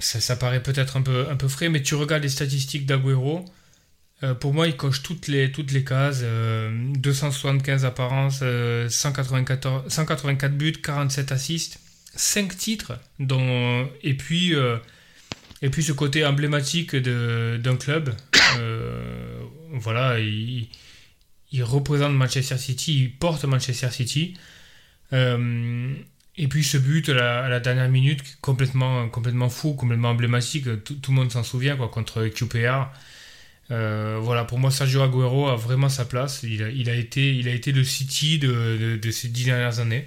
ça, paraît peut-être un peu, un peu frais, mais tu regardes les statistiques d'Agüero. euh, pour moi, il coche toutes les, toutes les cases. euh, 275 apparences, euh, 194, 184 buts, 47 assists, 5 titres. Dont, et, puis, euh, et puis ce côté emblématique d'un club. euh, voilà, il, il représente Manchester City, il porte Manchester City. Et puis ce but à la, à la dernière minute, complètement, complètement fou, complètement emblématique, tout, tout le monde s'en souvient, quoi, contre QPR. Euh, voilà, pour moi, Sergio Agüero a vraiment sa place. Il a, il a, été, il a été le City de, de- ces dix dernières années.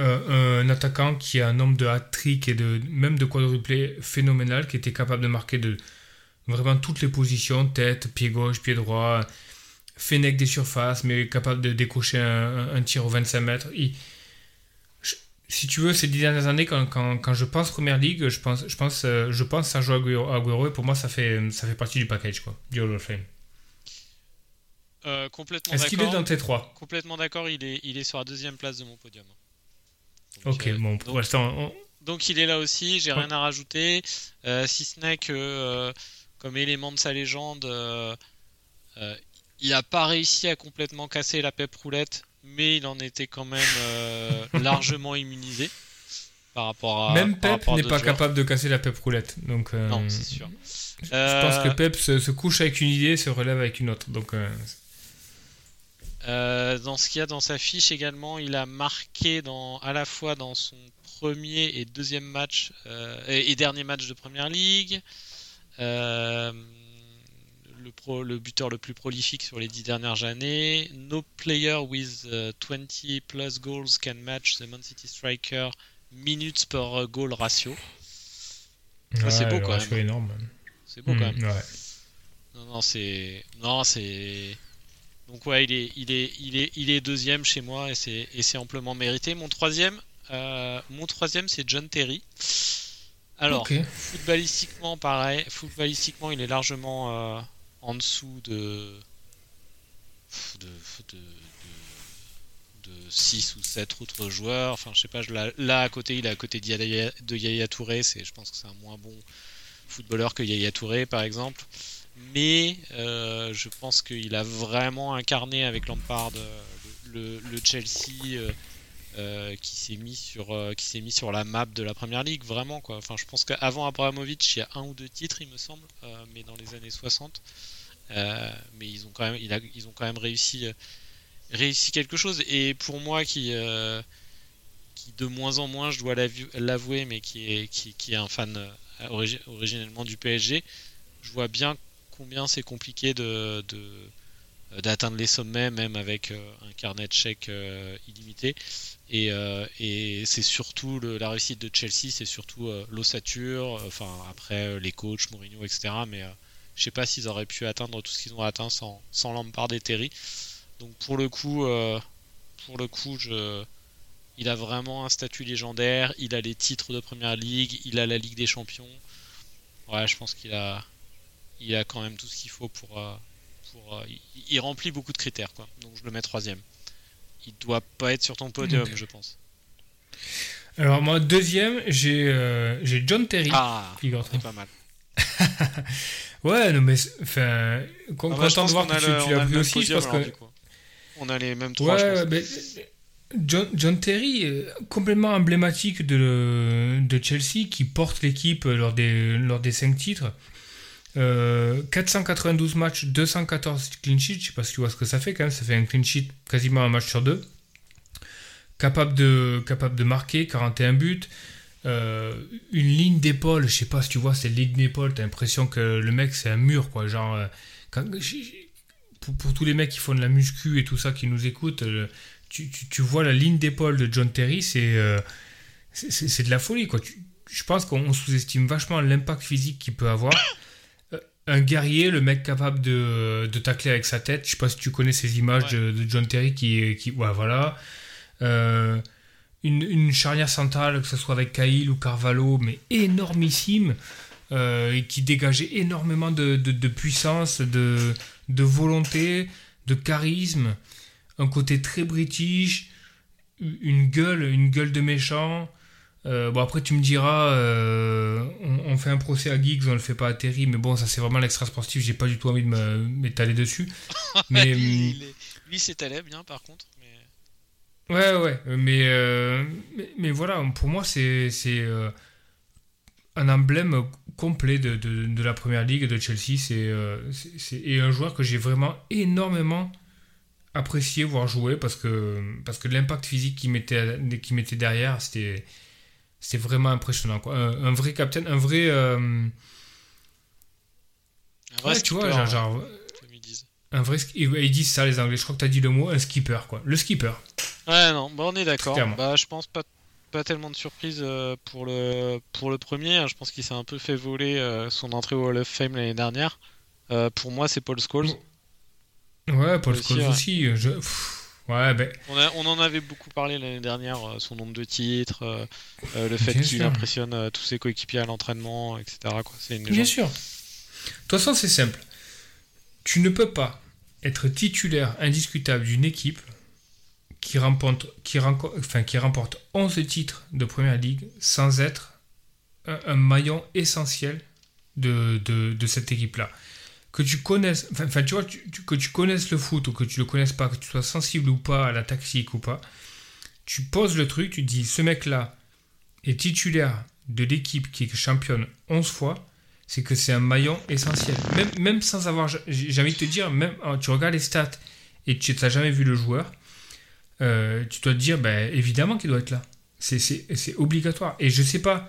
Euh, un attaquant qui a un nombre de hat-trick et de, même de quadruplé phénoménal, qui était capable de marquer de vraiment toutes les positions, tête, pied gauche, pied droit, Fennec des surfaces, mais capable de décocher un, tir au 25 mètres. Si tu veux, ces dix dernières années, quand, quand, quand je pense Première Ligue, je pense, je pense, euh, je pense Sergio Agüero, et pour moi, ça fait, ça fait partie du package, quoi, du Hall of Fame. Euh, complètement Est-ce qu'il est dans tes trois? Complètement d'accord, il est, il est sur la deuxième place de mon podium. Donc, Ok, euh, bon, pour donc- l'instant, on- Donc il est là aussi, j'ai rien à rajouter, euh, si ce n'est que comme élément de sa légende, il n'a pas réussi à complètement casser la pep roulette, mais il en était quand même euh, largement immunisé par rapport à. même Pep n'est pas joueurs. capable de casser la Pep roulette. Donc, euh, Non, c'est sûr. Je pense que Euh, Pep se, se couche avec une idée et se relève avec une autre. Donc, dans ce qu'il y a dans sa fiche également, il a marqué dans, à la fois dans son premier et deuxième match et, et dernier match de Première Ligue. Euh, le, pro- le buteur le plus prolifique sur les dix dernières années. No player with euh, 20 plus goals can match the Man City striker minutes per goal ratio. C'est beau quand même. énorme. C'est beau quand Mm, même. ouais. Non, non, c'est. Non, c'est. Donc, ouais, il est, il, est, il, est, il est deuxième chez moi et c'est, amplement mérité. Mon troisième, euh, mon troisième c'est John Terry. Alors, footballistiquement, pareil. Footballistiquement, il est largement euh, en dessous de. de, de, de, de 6 ou 7 autres joueurs. Enfin, je sais pas, je, là, à côté, il est à côté de Yaya, Touré. Je pense que c'est un moins bon footballeur que Yaya Touré, par exemple. Mais euh, je pense qu'il a vraiment incarné avec Lampard euh, le, le- Chelsea euh, qui s'est mis sur euh, mis sur la map de la Première Ligue vraiment quoi. Enfin, je pense qu'avant Abramovich, il y a un ou deux titres, il me semble, mais dans les années 60. Euh, mais ils ont quand même, ils ont quand même réussi, euh, réussi quelque chose. Et pour moi, qui, euh, de moins en moins, je dois l'avouer, mais qui est, un fan origi- originellement du PSG, je vois bien combien c'est compliqué d'atteindre les sommets, même avec un carnet de chèques illimité. Et, c'est surtout la réussite de Chelsea, c'est surtout l'ossature, enfin après les coachs, Mourinho, etc. Mais je sais pas s'ils auraient pu atteindre tout ce qu'ils ont atteint sans, sans Lampard et Terry. Donc pour le coup, euh, pour le coup, je, il a vraiment un statut légendaire. Il a les titres de première ligue, il a la Ligue des Champions. Ouais, je pense qu'il a, il a quand même tout ce qu'il faut pour, euh, pour euh, il, il remplit beaucoup de critères, quoi. Donc je le mets troisième. Il doit pas être sur ton podium, je pense. Alors, moi, deuxième, j'ai euh, John Terry. Ah, c'est pas mal. Ouais, non, mais enfin, con- Ah bah, je content de voir que tu, tu l'as pris aussi. podium, alors, que coup. On a les mêmes trois, Ouais, je pense. mais John, John Terry, complètement emblématique de, de Chelsea, qui porte l'équipe lors des, lors des 5 titres. Euh, 492 matchs, 214 clean sheets, je sais pas si tu vois ce que ça fait quand même, ça fait un clean sheet quasiment un match sur deux. Capable de, capable de marquer, 41 buts. Euh, une ligne d'épaule, je sais pas si tu vois cette ligne d'épaule, t'as l'impression que le mec c'est un mur quoi. Genre, euh, quand- pour, pour tous les mecs qui font de la muscu et tout ça qui nous écoutent, euh, tu, tu- tu vois la ligne d'épaule de John Terry, c'est euh, c'est- de la folie quoi. Tu- je pense qu'on sous-estime vachement l'impact physique qu'il peut avoir. Un guerrier, le mec capable de, de tacler avec sa tête. Je sais pas si tu connais ces images Ouais. de, de John Terry qui, qui ouais, voilà. Euh, une, une charnière centrale, que ce soit avec Cahill ou Carvalho, mais énormissime, euh, et qui dégageait énormément de, de- de puissance, de, de volonté, de charisme, un côté très british, une gueule, une gueule de méchant. Euh, bon après tu me diras, euh, on, on fait un procès à Giggs, on le fait pas à Terry, mais bon ça c'est vraiment l'extra sportif, j'ai pas du tout envie de m'étaler dessus. mais hum, il est- lui, s'étalait bien par contre. Ouais, ouais, mais, euh, mais, mais voilà, pour moi, c'est euh, un emblème complet de, de, de la première ligue de Chelsea. C'est euh, et un joueur que j'ai vraiment énormément apprécié voir jouer parce que, parce que l'impact physique qu'il mettait, qu'il mettait derrière, c'était vraiment impressionnant. Quoi. Un, un vrai capitaine, un vrai. euh, Un vrai ouais, tu vois, genre, disent. un vrai. ils disent ça, les Anglais. Je crois que tu as dit le mot, un skipper, quoi. Le skipper. Ouais, non, bah, on est d'accord. Bah, je pense pas, pas tellement de surprise euh, pour le, pour le premier. Je pense qu'il s'est un peu fait voler euh, son entrée au Hall of Fame l'année dernière. Euh, pour moi, c'est Paul Scholes. Ouais, Paul Aussi, Scholes ouais. aussi. Je... pff, Ouais, ben. On, a- on en avait beaucoup parlé l'année dernière, son nombre de titres, euh, le fait qu'il impressionne euh, tous ses coéquipiers à l'entraînement, etc. quoi. Une Bien sûr. De toute façon, c'est simple. Tu ne peux pas être titulaire indiscutable d'une équipe qui remporte, qui, renco- enfin, qui remporte 11 titres de Première Ligue sans être un, un maillon essentiel de, de, de cette équipe-là. Que tu connaisses, enfin, tu vois, que tu connaisses le foot ou que tu le connaisses pas, que tu sois sensible ou pas à la tactique ou pas, tu poses le truc, tu dis, ce mec-là est titulaire de l'équipe qui est championne 11 fois, c'est que c'est un maillon essentiel. Même, même sans avoir, j'ai envie de te dire, même euh, tu regardes les stats et tu n'as jamais vu le joueur, euh, tu dois te dire, ben, évidemment qu'il doit être là. C'est- obligatoire. Et je sais pas,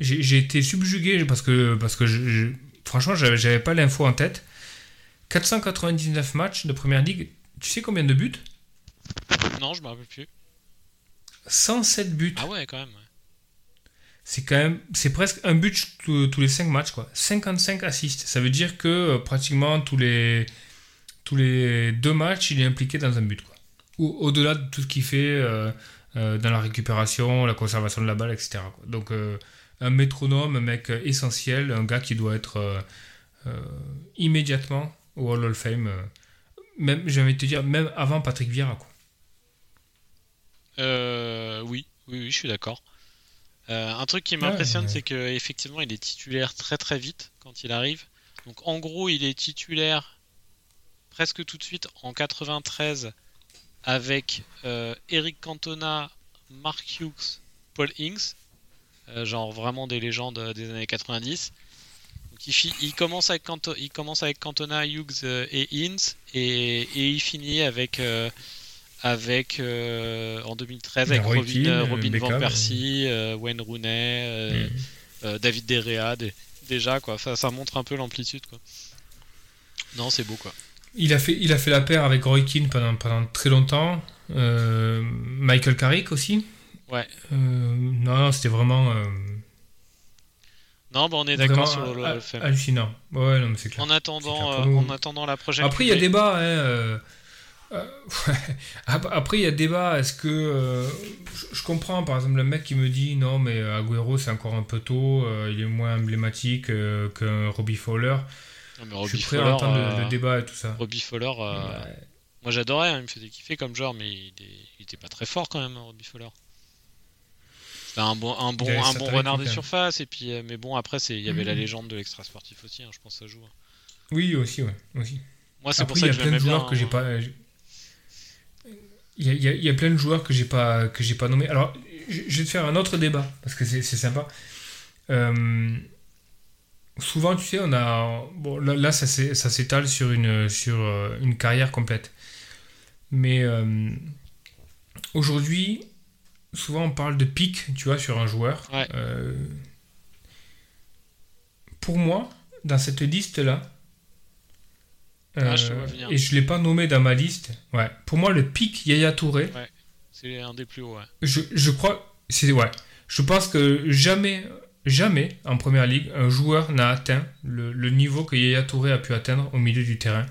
j'ai été subjugué parce que, parce que je- je- franchement, j'avais j'avais pas l'info en tête. 499 matchs de première ligue, tu sais combien de buts? Non, je me rappelle plus. 107 buts. Ah ouais, quand même. ouais. C'est quand même, c'est presque un but tous tous les 5 matchs, quoi. 55 assists. Ça veut dire que euh, pratiquement tous les, tous les deux matchs, il est impliqué dans un but, quoi. Ou au-delà de tout ce qu'il fait euh, euh, dans la récupération, la conservation de la balle, etc. quoi. Donc, euh, un métronome, un mec essentiel, un gars qui doit être immédiatement au Hall of Fame. même, j'ai envie de te dire, même avant Patrick Vieira, quoi. Euh, oui, oui, oui, je suis d'accord. Euh, un truc qui Ouais, m'impressionne, ouais. c'est que effectivement, il est titulaire très très vite quand il arrive. Donc en gros, il est titulaire presque tout de suite en 93 avec euh, Eric Cantona, Mark Hughes, Paul Inks, Euh, genre vraiment des légendes euh, des années 90. Donc il, commence avec Canto- il commence avec Cantona, Hughes euh, et Ince et, et il finit avec avec en 2013 avec Robin, Keane, Robin Beckham, van Persie, Wayne Rooney, Mm. David De Gea, dé- déjà quoi. Ça, ça montre un peu l'amplitude quoi. Non, c'est beau quoi. Il a fait, il a fait la paire avec Roy Keane pendant, pendant très longtemps. Euh, Michael Carrick aussi. Ouais. Euh, non, non, c'était vraiment, euh, Non, bah on est d'accord sur le, le fait. hallucinant. Ouais, non, mais c'est clair. En attendant, clair en attendant la prochaine. Après, il y a débat. Hein, ap- Après, il y a débat. Est-ce que. je- comprends, par exemple, le mec qui me dit non, mais Agüero, c'est encore un peu tôt. il est moins emblématique qu'un Robbie Fowler. Mais Je Robbie suis prêt Fowler, à entendre euh, le, débat et tout ça. Robbie Fowler, euh, Ouais. moi j'adorais, hein, il me faisait kiffer comme joueur, mais il, est- il était pas très fort quand même, Robbie Fowler. C'était un bon, un bon, un bon renard équipes, de quand même. surface, et puis, euh, mais bon, après, c'est- il y avait la Mhm. légende de l'extra sportif aussi, hein, je pense que ça joue. hein. Oui, aussi, ouais. Aussi. Moi, c'est pour Après, il ça y que a je plein de joueurs que j'ai pas. Il y, a, plein de joueurs que j'ai pas que j'ai pas nommés. Alors, je je vais te faire un autre débat parce que c'est c'est sympa. Euh, souvent, tu sais, on a bon là, là, ça s'é- ça s'étale sur une sur euh, une carrière complète. Mais euh, aujourd'hui, souvent on parle de pic, tu vois, sur un joueur. Ouais. Euh, pour moi, dans cette liste là. Ah, je et je l'ai pas nommé dans ma liste. Ouais. Pour moi, le pic Yaya Touré, C'est un des plus hauts, ouais. je, je crois, c'est ouais. Je pense que jamais, jamais en première ligue, un joueur n'a atteint le, le niveau que Yaya Touré a pu atteindre au milieu du terrain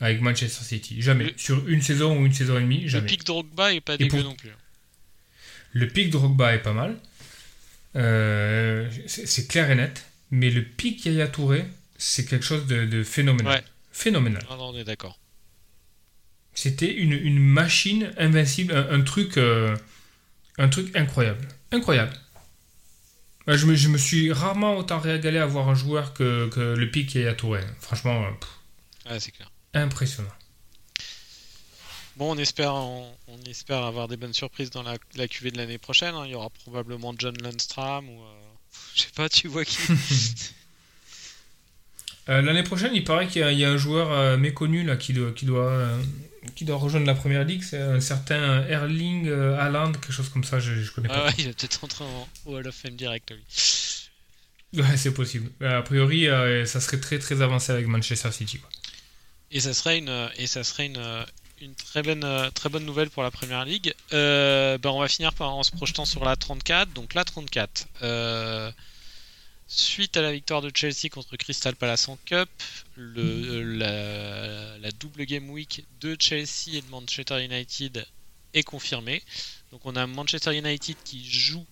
avec Manchester City. Jamais. Le- Sur une saison ou une saison et demie, Le jamais. pic Drogba est pas dégueu pour- non plus. Le pic Drogba est pas mal. Euh, c'est c'est clair et net. Mais le pic Yaya Touré, c'est quelque chose de, de phénoménal. Ouais. Phénoménal. Ah non, on est d'accord. C'était une, une machine invincible, un, un truc, euh, un truc incroyable. Incroyable. Euh, Je me, je me suis rarement autant régalé à voir un joueur que, que le pic Yaya Touré. Franchement, euh, pff, Ouais, c'est clair. impressionnant. Bon, on espère, on, on espère avoir des bonnes surprises dans la, la QV de l'année prochaine. hein. Il y aura probablement John Lundstram ou. euh, Je sais pas, tu vois qui. Euh, L'année prochaine, il paraît qu'il y, a- il y a un joueur euh, méconnu là, qui, doit, qui, doit, qui doit rejoindre la première ligue. C'est un certain Erling euh, Haaland, quelque chose comme ça. Je, je connais Ah pas. ouais, il va peut-être entrer en au Hall of Fame direct, lui. Ouais, c'est possible. Euh, A priori, euh, ça serait très très avancé avec Manchester City. quoi. Et ça serait une, et ça serait une, une très, bonne, très bonne nouvelle pour la première ligue. Euh, ben on va finir par, en se projetant sur la 34. Donc la 34, euh, suite à la victoire de Chelsea contre Crystal Palace en Cup, le, la, double game week de Chelsea et de Manchester United est confirmée. Donc on a Manchester United qui joue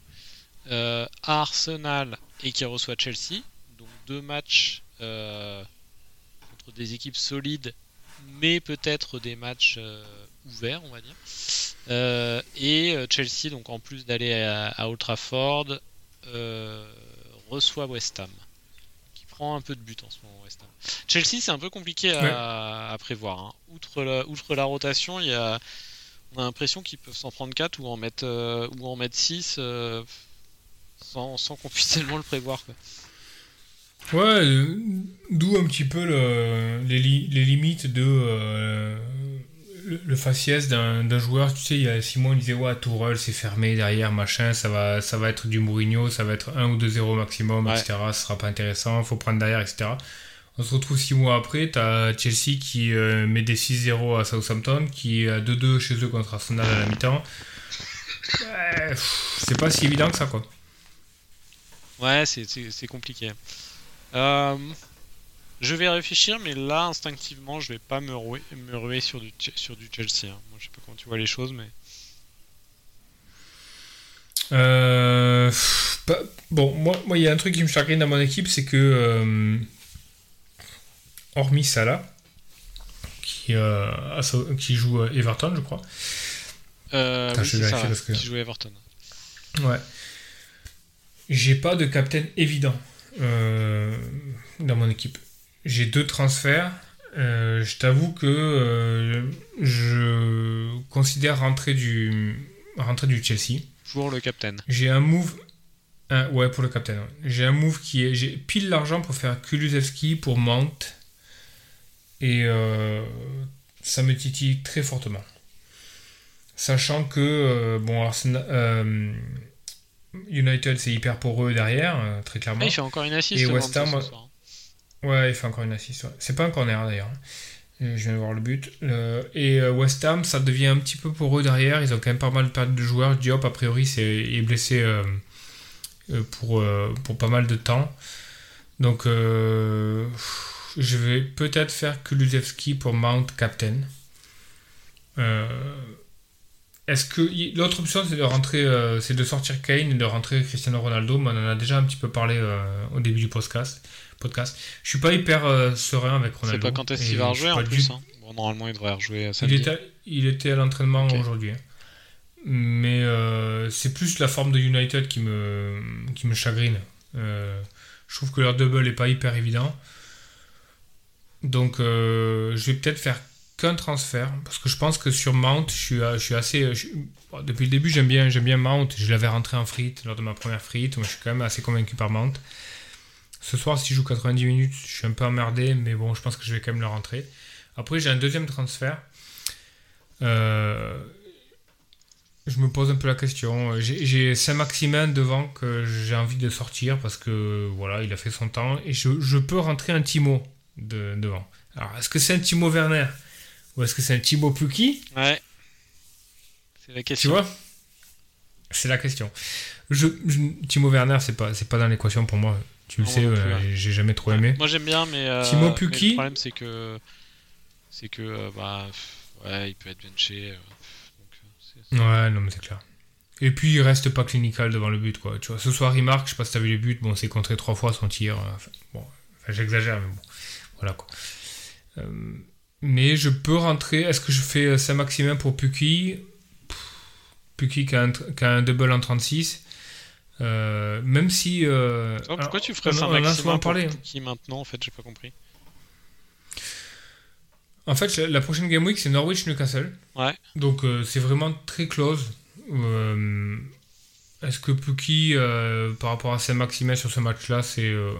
euh, à Arsenal et qui reçoit Chelsea. Donc deux matchs euh, contre des équipes solides, mais peut-être des matchs euh, ouverts, on va dire. Euh, et euh, Chelsea, donc en plus d'aller à, à Old Trafford, euh, reçoit West Ham, qui prend un peu de but en ce moment. West Ham. Chelsea, c'est un peu compliqué à, Ouais. à prévoir. hein. Outre, la, outre la rotation, il y a, on a l'impression qu'ils peuvent s'en prendre 4 ou en mettre, euh, ou en mettre 6 sans, sans qu'on puisse tellement le prévoir. Quoi. Ouais, euh, d'où un petit peu le- les, les limites de euh, le, le faciès d'un joueur. Tu sais, il y a six mois, on disait ouais, Tourelle, c'est fermé derrière, machin, ça va, ça va être du Mourinho, ça va être 1 ou 2-0 maximum, Ouais. etc. Ce sera pas intéressant, faut prendre derrière, etc. On se retrouve six mois après, t'as Chelsea qui euh, met des 6-0 à Southampton, qui est à 2-2 chez eux contre Arsenal à la mi-temps. Ouais, c'est pas si évident que ça, quoi. Ouais, c'est compliqué. Euh, je vais réfléchir, mais là, instinctivement, je vais pas me ruer, me ruer sur, du, sur du Chelsea. hein. Moi, je sais pas comment tu vois les choses, mais. Euh, bon, moi, moi, il y a un truc qui me chagrine dans mon équipe, c'est que, euh, hormis Salah, qui, euh, qui joue Everton, je crois. Euh, Attends, oui, je vais c'est vérifier ça, parce que- qui joue Everton. Ouais. J'ai pas de capitaine évident dans mon équipe. J'ai deux transferts. Euh, je t'avoue que euh, je considère rentrer du, rentrer du Chelsea. Toujours le captain. J'ai un move. un- ouais, pour le capitaine. ouais. J'ai un move qui est. J'ai pile l'argent pour faire Kulusevski pour Mount. Et euh, ça me titille très fortement. Sachant que, bon, Arsenal, United, c'est hyper poreux derrière, euh, très clairement. Fait encore une Et West Ham. Ouais, il fait encore une assist. C'est pas un corner d'ailleurs. Euh, Je viens de voir le but. Euh, et euh, West Ham, ça devient un petit peu pour eux derrière. Ils ont quand même pas mal perdu de joueurs. Diop, a priori, c'est, est blessé pour, pour pas mal de temps. Donc, euh, je vais peut-être faire Kulusevski pour Mount Captain. Euh, est-ce que l'autre option c'est de rentrer, euh, c'est de sortir Kane et de rentrer Cristiano Ronaldo, mais on en a déjà un petit peu parlé euh, au début du podcast. Podcast. Je suis pas hyper euh, serein avec C'est Ronaldo. pas quand est-ce qu'il va rejouer en du- plus. hein. Bon, normalement, il devrait rejouer Il samedi. était, il était à l'entraînement aujourd'hui. hein. Mais c'est plus la forme de United qui me, qui me chagrine. Je trouve que leur double est pas hyper évident. Donc je vais peut-être faire qu'un transfert. Parce que je pense que sur Mount, je suis, suis assez. bon, depuis le début, j'aime bien, j'aime bien Mount. Je l'avais rentré en frite lors de ma première frite. Moi, je suis quand même assez convaincu par Mount. Ce soir, si je joue 90 minutes, je suis un peu emmerdé. Mais bon, je pense que je vais quand même le rentrer. Après, j'ai un deuxième transfert. Euh, je me pose un peu la question. J'ai Saint-Maximin devant que j'ai envie de sortir parce que voilà, il a fait son temps et je, peux rentrer un Timo de, devant. Alors, est-ce que c'est un Timo Werner? Ou est-ce que c'est un Timo Pukki Ouais. C'est la Tu question. vois? C'est la question. Je, je- Timo Werner, c'est pas, c'est pas dans l'équation pour moi. Tu le Non, sais, euh, plus, j'ai jamais trop aimé. Moi j'aime bien, mais, euh, Timo mais le problème c'est que c'est que euh, bah ouais, il peut être benché. Ouais, non, mais c'est clair. Et puis, il reste pas clinical devant le but, quoi. Tu vois, ce soir, il marque, je sais pas si t'as vu les buts, bon, c'est contré trois fois son tir. Enfin, bon, enfin, j'exagère, mais bon. Voilà, quoi. Euh, mais je peux rentrer. Est-ce que je fais euh, Saint-Maximin pour Puki? Puki qui a, un, tr- qui a un double en 36. Euh, même si. euh, Toi, pourquoi alors, tu ferais maximum pour parlé. Pukki maintenant en fait j'ai pas compris. En fait, la prochaine Game Week, c'est Norwich-Newcastle. Ouais. Donc, euh, c'est vraiment très close. Euh, Est-ce que Puki, euh, par rapport à Saint-Maximin sur ce match-là, c'est. euh,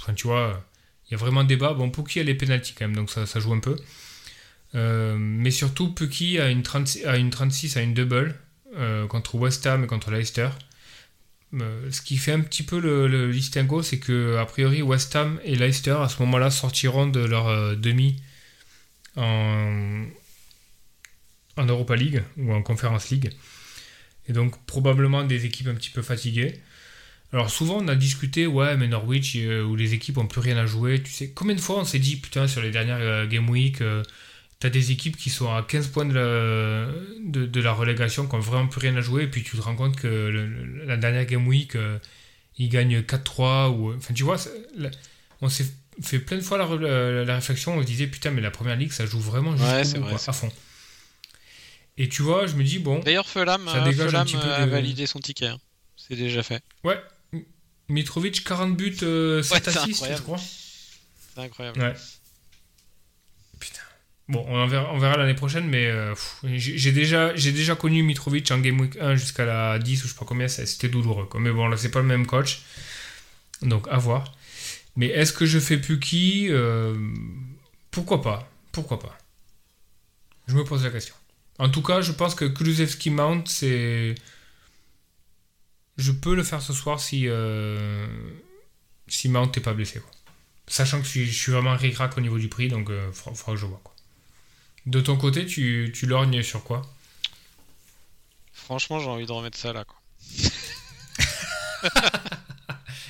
Enfin, tu vois, il y a vraiment débat. Bon, Puki a les pénalties quand même, donc ça, joue un peu. Euh, mais surtout, Puki a une, 36, a une 36 à une double euh, contre West Ham et contre Leicester. Euh, ce qui fait un petit peu le, le c'est que a priori West Ham et Leicester à ce moment-là sortiront de leur demi en, en Europa League ou en Conference League. Et donc probablement des équipes un petit peu fatiguées. Alors souvent on a discuté, ouais mais Norwich euh, où les équipes ont plus rien à jouer, tu sais, combien de fois on s'est dit, putain sur les dernières euh, Game Week, euh, t'as des équipes qui sont à 15 points de la, de, de la relégation, qui ont vraiment plus rien à jouer, et puis tu te rends compte que le- le- la dernière Game Week, euh, ils gagnent 4-3, ou... Enfin tu vois, on s'est fait plein de fois la, la- la réflexion, on se disait, putain mais la Première Ligue ça joue vraiment Ouais, vrai, c'est à fond. Et tu vois, je me dis, bon, D'ailleurs Fulham, Ça dégage un Fulham, petit peu euh, a de- validé son ticket. hein. C'est déjà fait. ouais, Mitrovic, 40 buts, euh, 7 c'est assists, je crois. C'est incroyable. Ouais. Putain. Bon, on en verra, on verra l'année prochaine, mais euh, j'ai déjà, déjà connu Mitrovic en Game Week 1 jusqu'à la 10 ou je sais pas combien, c'était douloureux. quoi. Mais bon, là, c'est pas le même coach. Donc, à voir. Mais est-ce que je fais Puki Euh, Pourquoi pas Pourquoi pas Je me pose la question. En tout cas, je pense que Kulusevski Mount, c'est. Je peux le faire ce soir si. euh, Si Mount n'est pas blessé. Quoi. Sachant que je suis, vraiment ric-rac au niveau du prix, donc il faudra, faudra que je vois. Quoi. De ton côté, tu, tu lorgnes sur quoi? Franchement, j'ai envie de remettre ça là.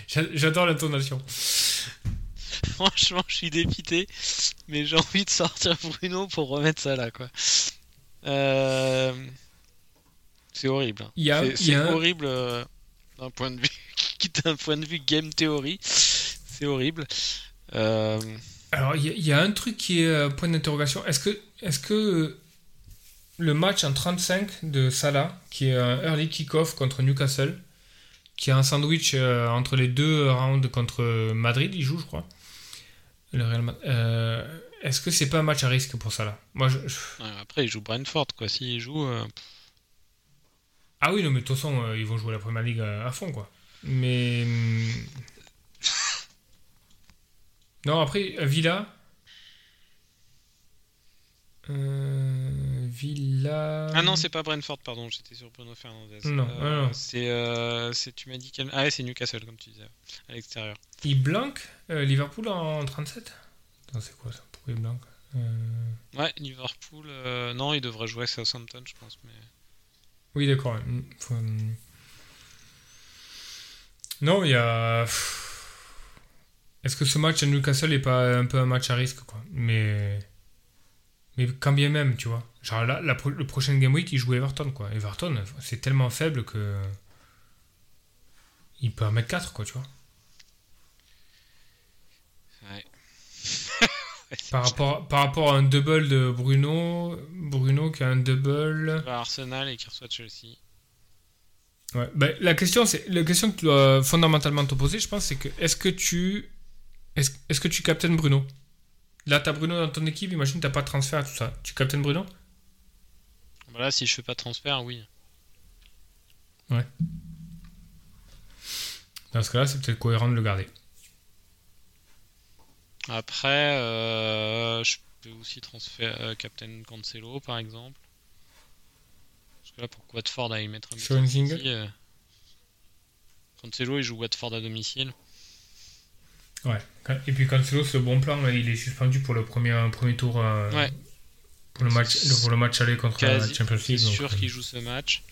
J'adore l'intonation. Franchement, je suis dépité, mais j'ai envie de sortir Bruno pour remettre ça là. Quoi. Euh, C'est horrible. C'est- horrible euh, d'un point de vue, d'un point de vue game theory. C'est horrible. Euh, Alors, il y, a- il y a un truc qui est euh, point d'interrogation. Est-ce que, est que euh, le match en 35 de Salah, qui est un early kick-off contre Newcastle, qui a un sandwich entre les deux rounds contre Madrid, il joue, je crois. Le Real Ma- euh, Est-ce que c'est pas un match à risque pour Salah? Moi, je- après, il joue Brentford. Quoi. S'il joue. euh, Ah oui, non, mais de toute façon, euh, ils vont jouer la Première Ligue à, à fond, quoi. Mais... hum, Non, après, euh, Villa... Euh, Villa... Ah non, c'est pas Brentford, pardon, j'étais sur Bruno Fernandez. Non, Euh, non, non. C'est, euh, tu m'as dit quel... Ah ouais, c'est Newcastle, comme tu disais, à l'extérieur. Il blanque euh, Liverpool en 37 Attends, c'est quoi ça Pourquoi il blanque? Euh, Ouais, Liverpool, euh, non, il devrait jouer à Southampton, je pense, mais... Oui, d'accord. Mm, hum. Non, il y a... Est-ce que ce match à Newcastle n'est pas un peu un match à risque, quoi? Mais... Mais quand bien même, tu vois. Genre là, la le prochain Game Week, il joue Everton, quoi. Everton, c'est tellement faible que... Il peut en mettre 4, quoi, tu vois. Ouais. Ouais, c'est Par rapport, par rapport à un double de Bruno, Bruno qui a un double... Il va à Arsenal et qui reçoit Chelsea. Ouais. Ben, la question, c'est la question que tu dois fondamentalement te poser, je pense, c'est que est-ce que tu est-ce, est-ce que tu captaines Bruno? Là, t'as Bruno dans ton équipe. Imagine t'as pas de transfert tout ça. Tu captaines Bruno? Voilà, si je fais pas de transfert, oui. Dans ce cas-là, c'est peut-être cohérent de le garder. Après, euh, je peux aussi transférer euh, Captain Cancelo, par exemple. Parce que là, pour Watford aille mettre un à City, single euh, Cancelo, il joue Watford à domicile. Ouais. Et puis Cancelo, c'est le bon plan. Il est suspendu pour le premier premier tour. euh, Ouais. Pour le match pour le match aller contre la Champions C'est League. donc, sûr qu'il joue ce match.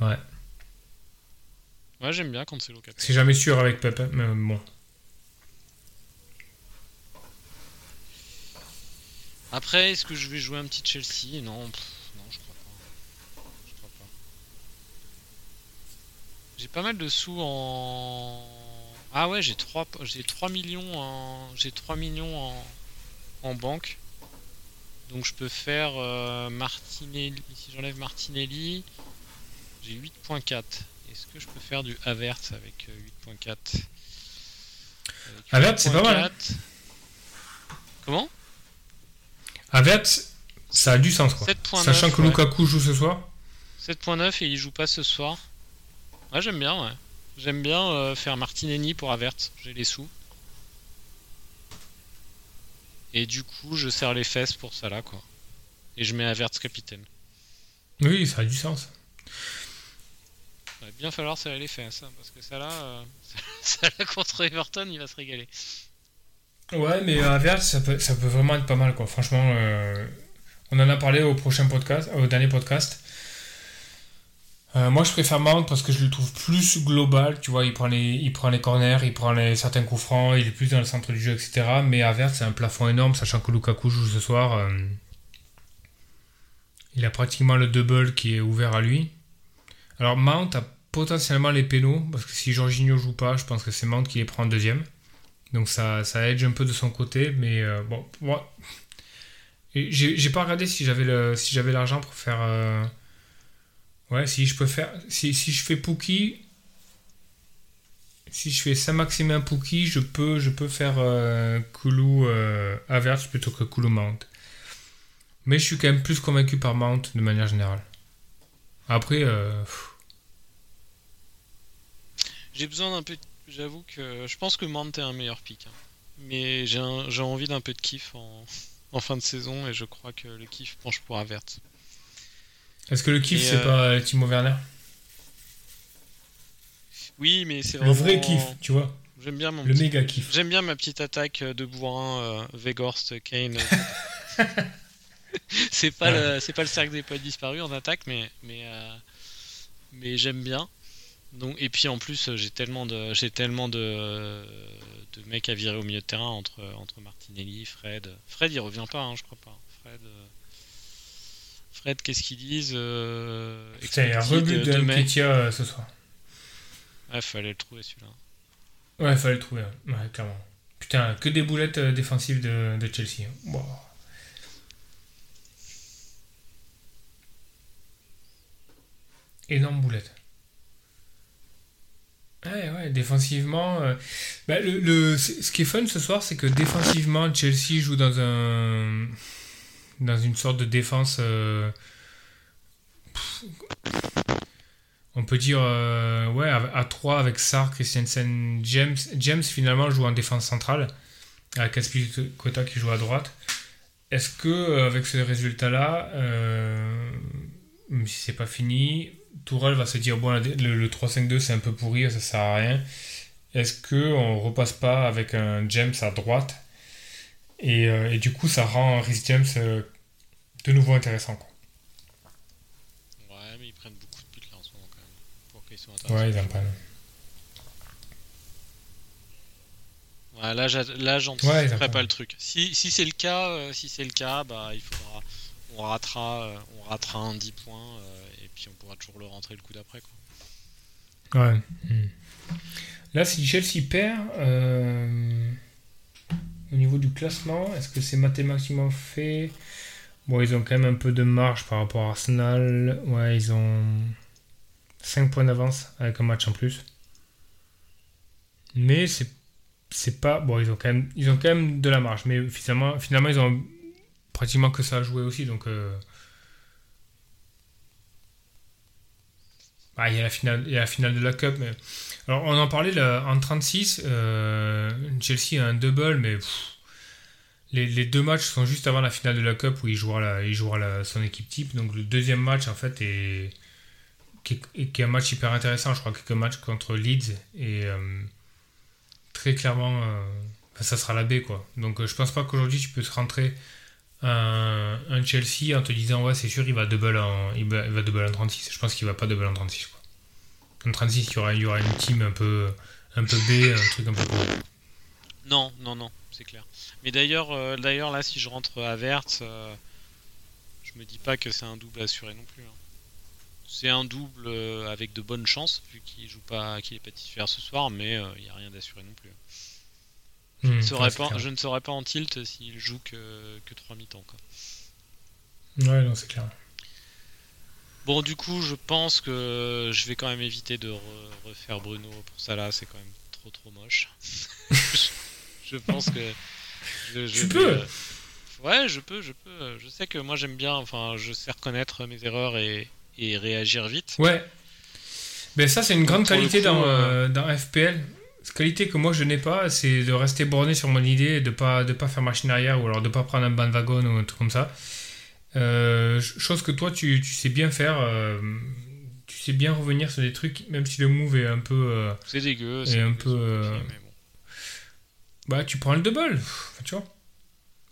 Ouais. Ouais, j'aime bien Cancelo. C'est jamais sûr avec Pep, hein, mais bon. Après, est-ce que je vais jouer un petit Chelsea? Non, pff, non, je crois pas. Je crois pas. J'ai pas mal de sous en. Ah ouais, j'ai 3, j'ai 3 millions en. J'ai 3 millions en, en banque. Donc je peux faire euh, Martinelli. Si j'enlève Martinelli, j'ai 8.4. Est-ce que je peux faire du Havertz avec euh, 8.4 Avec Havertz, c'est pas mal, hein. 8.4. Comment? Havertz, ça a du sens, quoi. 7.9, Sachant que ouais. Lukaku joue ce soir. 7.9 et il joue pas ce soir. Ouais, j'aime bien, ouais. J'aime bien euh, faire Martinelli pour Havertz. J'ai les sous. Et du coup, je serre les fesses pour ça là, quoi. Et je mets Havertz capitaine. Oui, ça a du sens. Il va bien falloir serrer les fesses, hein, parce que ça là, euh, ça là contre Everton, il va se régaler. Ouais, mais Havertz, ça peut, ça peut vraiment être pas mal, quoi. Franchement, euh, on en a parlé au prochain podcast, au dernier podcast. Euh, moi, je préfère Mount parce que je le trouve plus global. Tu vois, il prend les, il prend les corners, il prend les, certains coups francs, il est plus dans le centre du jeu, etc. Mais Havertz, c'est un plafond énorme, sachant que Lukaku joue ce soir. euh, il a pratiquement le double qui est ouvert à lui. Alors, Mount a potentiellement les pénaux, parce que si Jorginho joue pas, je pense que c'est Mount qui les prend en deuxième. Donc ça, ça edge un peu de son côté, mais euh, bon, moi, j'ai pas regardé si j'avais le, si j'avais l'argent pour faire, euh, ouais, si je peux faire, si, je fais Pookie, si je fais Saint-Maximin Pookie, je peux, je peux faire euh, Koulou euh, Havertz plutôt que Koulou Mount. Mais je suis quand même plus convaincu par Mount de manière générale. Après, J'ai besoin d'un peu. J'avoue que je pense que Mante est un meilleur pick. hein. Mais j'ai envie d'un peu de kiff en... en fin de saison et je crois que le kiff penche pour Havertz. est-ce que le kiff c'est euh, pas Timo Werner? Oui, mais c'est Le vraiment. vrai kiff, tu vois, J'aime bien mon le petit- méga kiff. J'aime bien ma petite attaque de bourrin, euh, Vegorst, Kane. c'est pas Ouais. le c'est pas le cercle des poètes disparus en attaque, mais mais euh, mais j'aime bien. Donc et puis en plus j'ai tellement de j'ai tellement de de mecs à virer au milieu de terrain entre entre Martinelli, Fred. Fred il revient pas, hein, je crois pas. Fred. euh, Fred, qu'est-ce qu'ils disent euh, a un rebut de. Nketiah euh, ce soir. Ouais, fallait le trouver celui-là. Ouais, il fallait le trouver, ouais, Ouais, clairement. Putain, que des boulettes défensives de, de Chelsea. hein. Wow. Énorme boulette. Ouais, ouais, défensivement. euh, bah, le, ce qui est fun ce soir, c'est que défensivement, Chelsea joue dans un. dans une sorte de défense. euh, on peut dire, euh, ouais, à, à 3 avec Sarr, Christensen, James. James finalement joue en défense centrale, avec Aspilicueta qui joue à droite. Est-ce que avec ce résultat-là, euh, même si c'est pas fini, Tourelle va se dire bon, le, le 3-5-2 c'est un peu pourri, ça sert à rien. Est-ce que on repasse pas avec un James à droite? Et, euh, et du coup ça rend Rhys James euh, de nouveau intéressant quoi. Ouais, mais ils prennent beaucoup de buts là en ce moment quand même. Pour qu'ils soient intéressants. Ouais, ils en prennent. Ouais, là, j'a- là Ouais, j'anticiperai d'accord. pas le truc. Si, si c'est le cas, euh, si c'est le cas, bah il faudra, on ratera, euh, on un 10 points euh, et puis on pourra toujours le rentrer le coup d'après quoi. Ouais. Hmm. Là, si Chelsea perd, euh, au niveau du classement, est-ce que c'est mathématiquement fait? Bon, ils ont quand même un peu de marge par rapport à Arsenal. Ouais, ils ont 5 points d'avance avec un match en plus. Mais c'est c'est pas bon ils ont quand même ils ont quand même de la marge mais finalement finalement ils ont pratiquement que ça à jouer aussi donc euh, ah, il y a la finale il y a la finale de la cup alors on en parlait en 36 euh, Chelsea a un double mais les, deux matchs sont juste avant la finale de la cup où il jouera il jouera son équipe type donc le deuxième match en fait est qui est, un match hyper intéressant je crois que un match contre Leeds et euh, très clairement, ça sera la B quoi. Donc je pense pas qu'aujourd'hui tu peux te rentrer un, Chelsea en te disant ouais c'est sûr il va double en il va, il double en 36. Je pense qu'il va pas double en 36 quoi. En 36 il y aura, il une team un peu un peu B, un truc un peu. Non, non, non, c'est clair. Mais d'ailleurs, euh, d'ailleurs là, si je rentre à Verts, euh, je me dis pas que c'est un double assuré non plus. hein. C'est un double euh, avec de bonnes chances vu qu'il joue pas, qu'il est pas titulaire ce soir, mais il n'y a rien d'assuré non plus. Je, Hmm, ne serais ouais, c'est pas, clair. je ne serais pas en tilt s'il joue que, que 3 mi-temps. quoi. Ouais non c'est clair. Bon, du coup, je pense que je vais quand même éviter de re- refaire Bruno pour ça là, c'est quand même trop trop moche. je pense que. je- je Tu peux. euh, Ouais, je peux, je peux. Je sais que moi j'aime bien, enfin, je sais reconnaître mes erreurs et, et réagir vite. Ouais. Ben ça c'est une grande qualité dans, euh, euh, dans FPL. Qualité que moi je n'ai pas, c'est de rester borné sur mon idée et de pas de pas faire machine arrière ou alors de pas prendre un bandwagon ou un truc comme ça. Euh, ch- chose que toi tu, tu sais bien faire, euh, tu sais bien revenir sur des trucs même si le move est un peu euh, C'est dégueu. C'est un peu, c'est compliqué, mais bon. bah tu prends le double, Enfin, tu vois.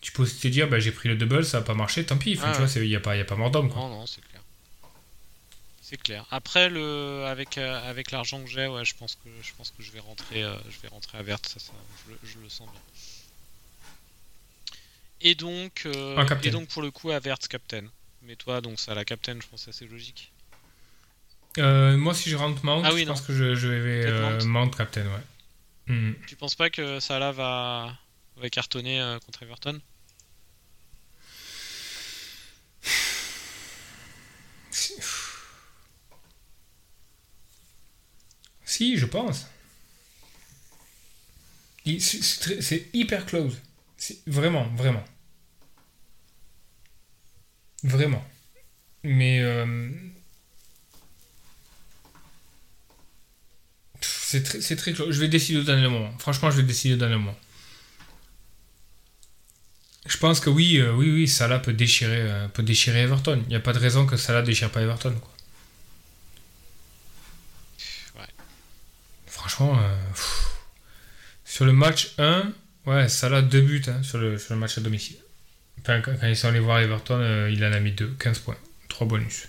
Tu peux aussi te dire bah j'ai pris le double, ça a pas marché, tant pis, Enfin, Ah tu vois, il y a pas y a pas mort d'homme quoi. Non, non, c'est clair. C'est clair. Après le, avec euh, avec l'argent que j'ai, ouais, je pense que je pense que je vais rentrer, euh, je vais rentrer à Vert, ça, ça je, le- je le sens bien. Et donc, euh, et donc pour le coup à Vert Captain. Mais toi, donc ça la Captain, je pense que c'est assez logique. Moi si je rentre Mount, Ah oui, je non. pense que je, je vais Mount. Captain, ouais. Mhm. Tu penses pas que Salah va va cartonner contre Everton? Si- je pense. C'est hyper close. Vraiment, vraiment. Vraiment. Mais euh, c'est très, très close. Je vais décider au dernier moment. Franchement, je vais décider au dernier moment. Je pense que oui, euh, oui, oui, Salah peut déchirer, euh, peut déchirer Everton. Il n'y a pas de raison que Salah déchire pas Everton. Quoi. Ouais. Franchement, euh, sur le match 1, ouais, Salah deux buts hein, sur, le, match à domicile. Enfin, quand, ils sont allés voir Everton, euh, il en a mis deux, 15 points, 3 bonus.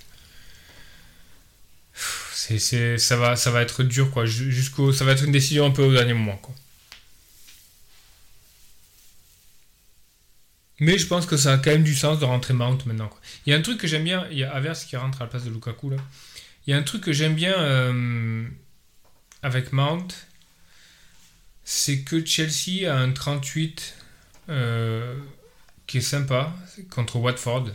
C'est, ça, va, ça va être dur, quoi. ju- Jusqu'au, ça va être une décision un peu au dernier moment. Mais je pense que ça a quand même du sens de rentrer Mount maintenant. Il y a un truc que j'aime bien, il y a Avers qui rentre à la place de Lukaku là. Il y a un truc que j'aime bien euh, avec Mount, c'est que Chelsea a un 38 euh, qui est sympa contre Watford.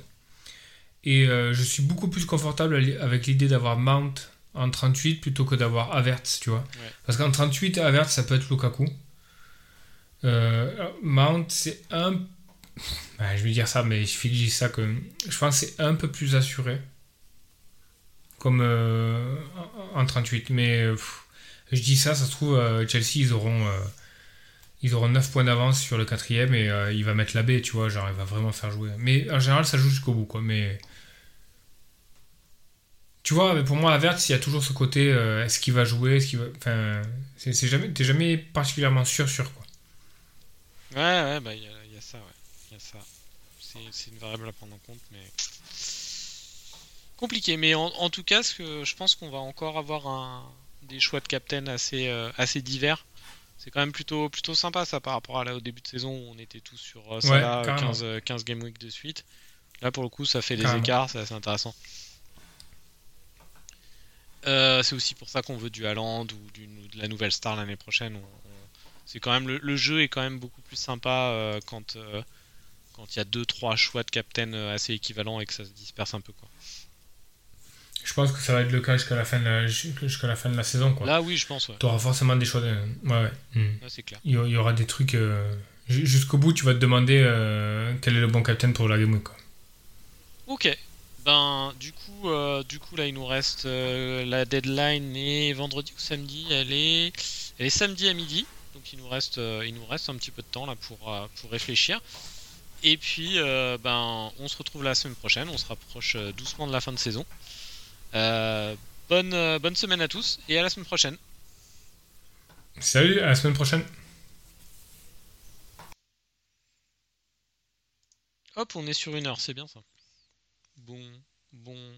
Et euh, je suis beaucoup plus confortable avec l'idée d'avoir Mount en 38 plutôt que d'avoir Havertz, tu vois. Ouais. Parce qu'en 38, Havertz, ça peut être Lukaku. Euh, Mount, c'est un Ouais, je vais dire ça, mais je dise ça que je pense que c'est un peu plus assuré. Comme euh, en en 38. Mais pff, je dis ça, ça se trouve, euh, Chelsea, ils auront, euh, ils auront 9 points d'avance sur le quatrième et euh, il va mettre la baie, tu vois. Genre, il va vraiment faire jouer. Mais en général, ça joue jusqu'au bout, quoi. Mais. Tu vois, pour moi, Havertz, il y a toujours ce côté est-ce qu'il va jouer est-ce qu'il va... Enfin, c'est jamais, t'es jamais particulièrement sûr, sûr, quoi. Ouais, ouais, bah il y, a- ça, ouais. Y a ça. C'est c'est une variable à prendre en compte, mais compliqué. Mais en, en tout cas, ce que je pense qu'on va encore avoir un, des choix de captain assez, euh, assez divers. C'est quand même plutôt, plutôt sympa ça par rapport à là au début de saison où on était tous sur euh, Salah, carrément. 15, euh, 15 game week de suite. Là pour le coup, ça fait des écarts, c'est assez intéressant. Euh, c'est aussi pour ça qu'on veut du Haaland ou, ou de la nouvelle star l'année prochaine. On- on- c'est quand même le, le jeu est quand même beaucoup plus sympa euh, quand euh, quand il y a deux trois choix de captain euh, assez équivalents et que ça se disperse un peu quoi. Je pense que ça va être le cas jusqu'à la fin de la, jusqu'à la, fin de la saison, quoi. Là oui, je pense ouais. Tu auras forcément des choix. De... Ouais, ouais. Hmm. Là, c'est clair. Il y aura des trucs. euh, ju- Jusqu'au bout, tu vas te demander euh, quel est le bon capitaine pour la Game Week. Quoi. OK. Ben du coup euh, du coup là il nous reste la deadline est vendredi ou samedi, elle est elle est samedi à midi. Donc il nous reste euh, il nous reste un petit peu de temps là pour pour réfléchir. Et puis ben on se retrouve la semaine prochaine, on se rapproche doucement de la fin de saison. Euh, bonne euh, bonne semaine à tous et à la semaine prochaine. Salut, à la semaine prochaine. Hop. Hop, on est sur une heure, c'est bien ça. Bon, bon,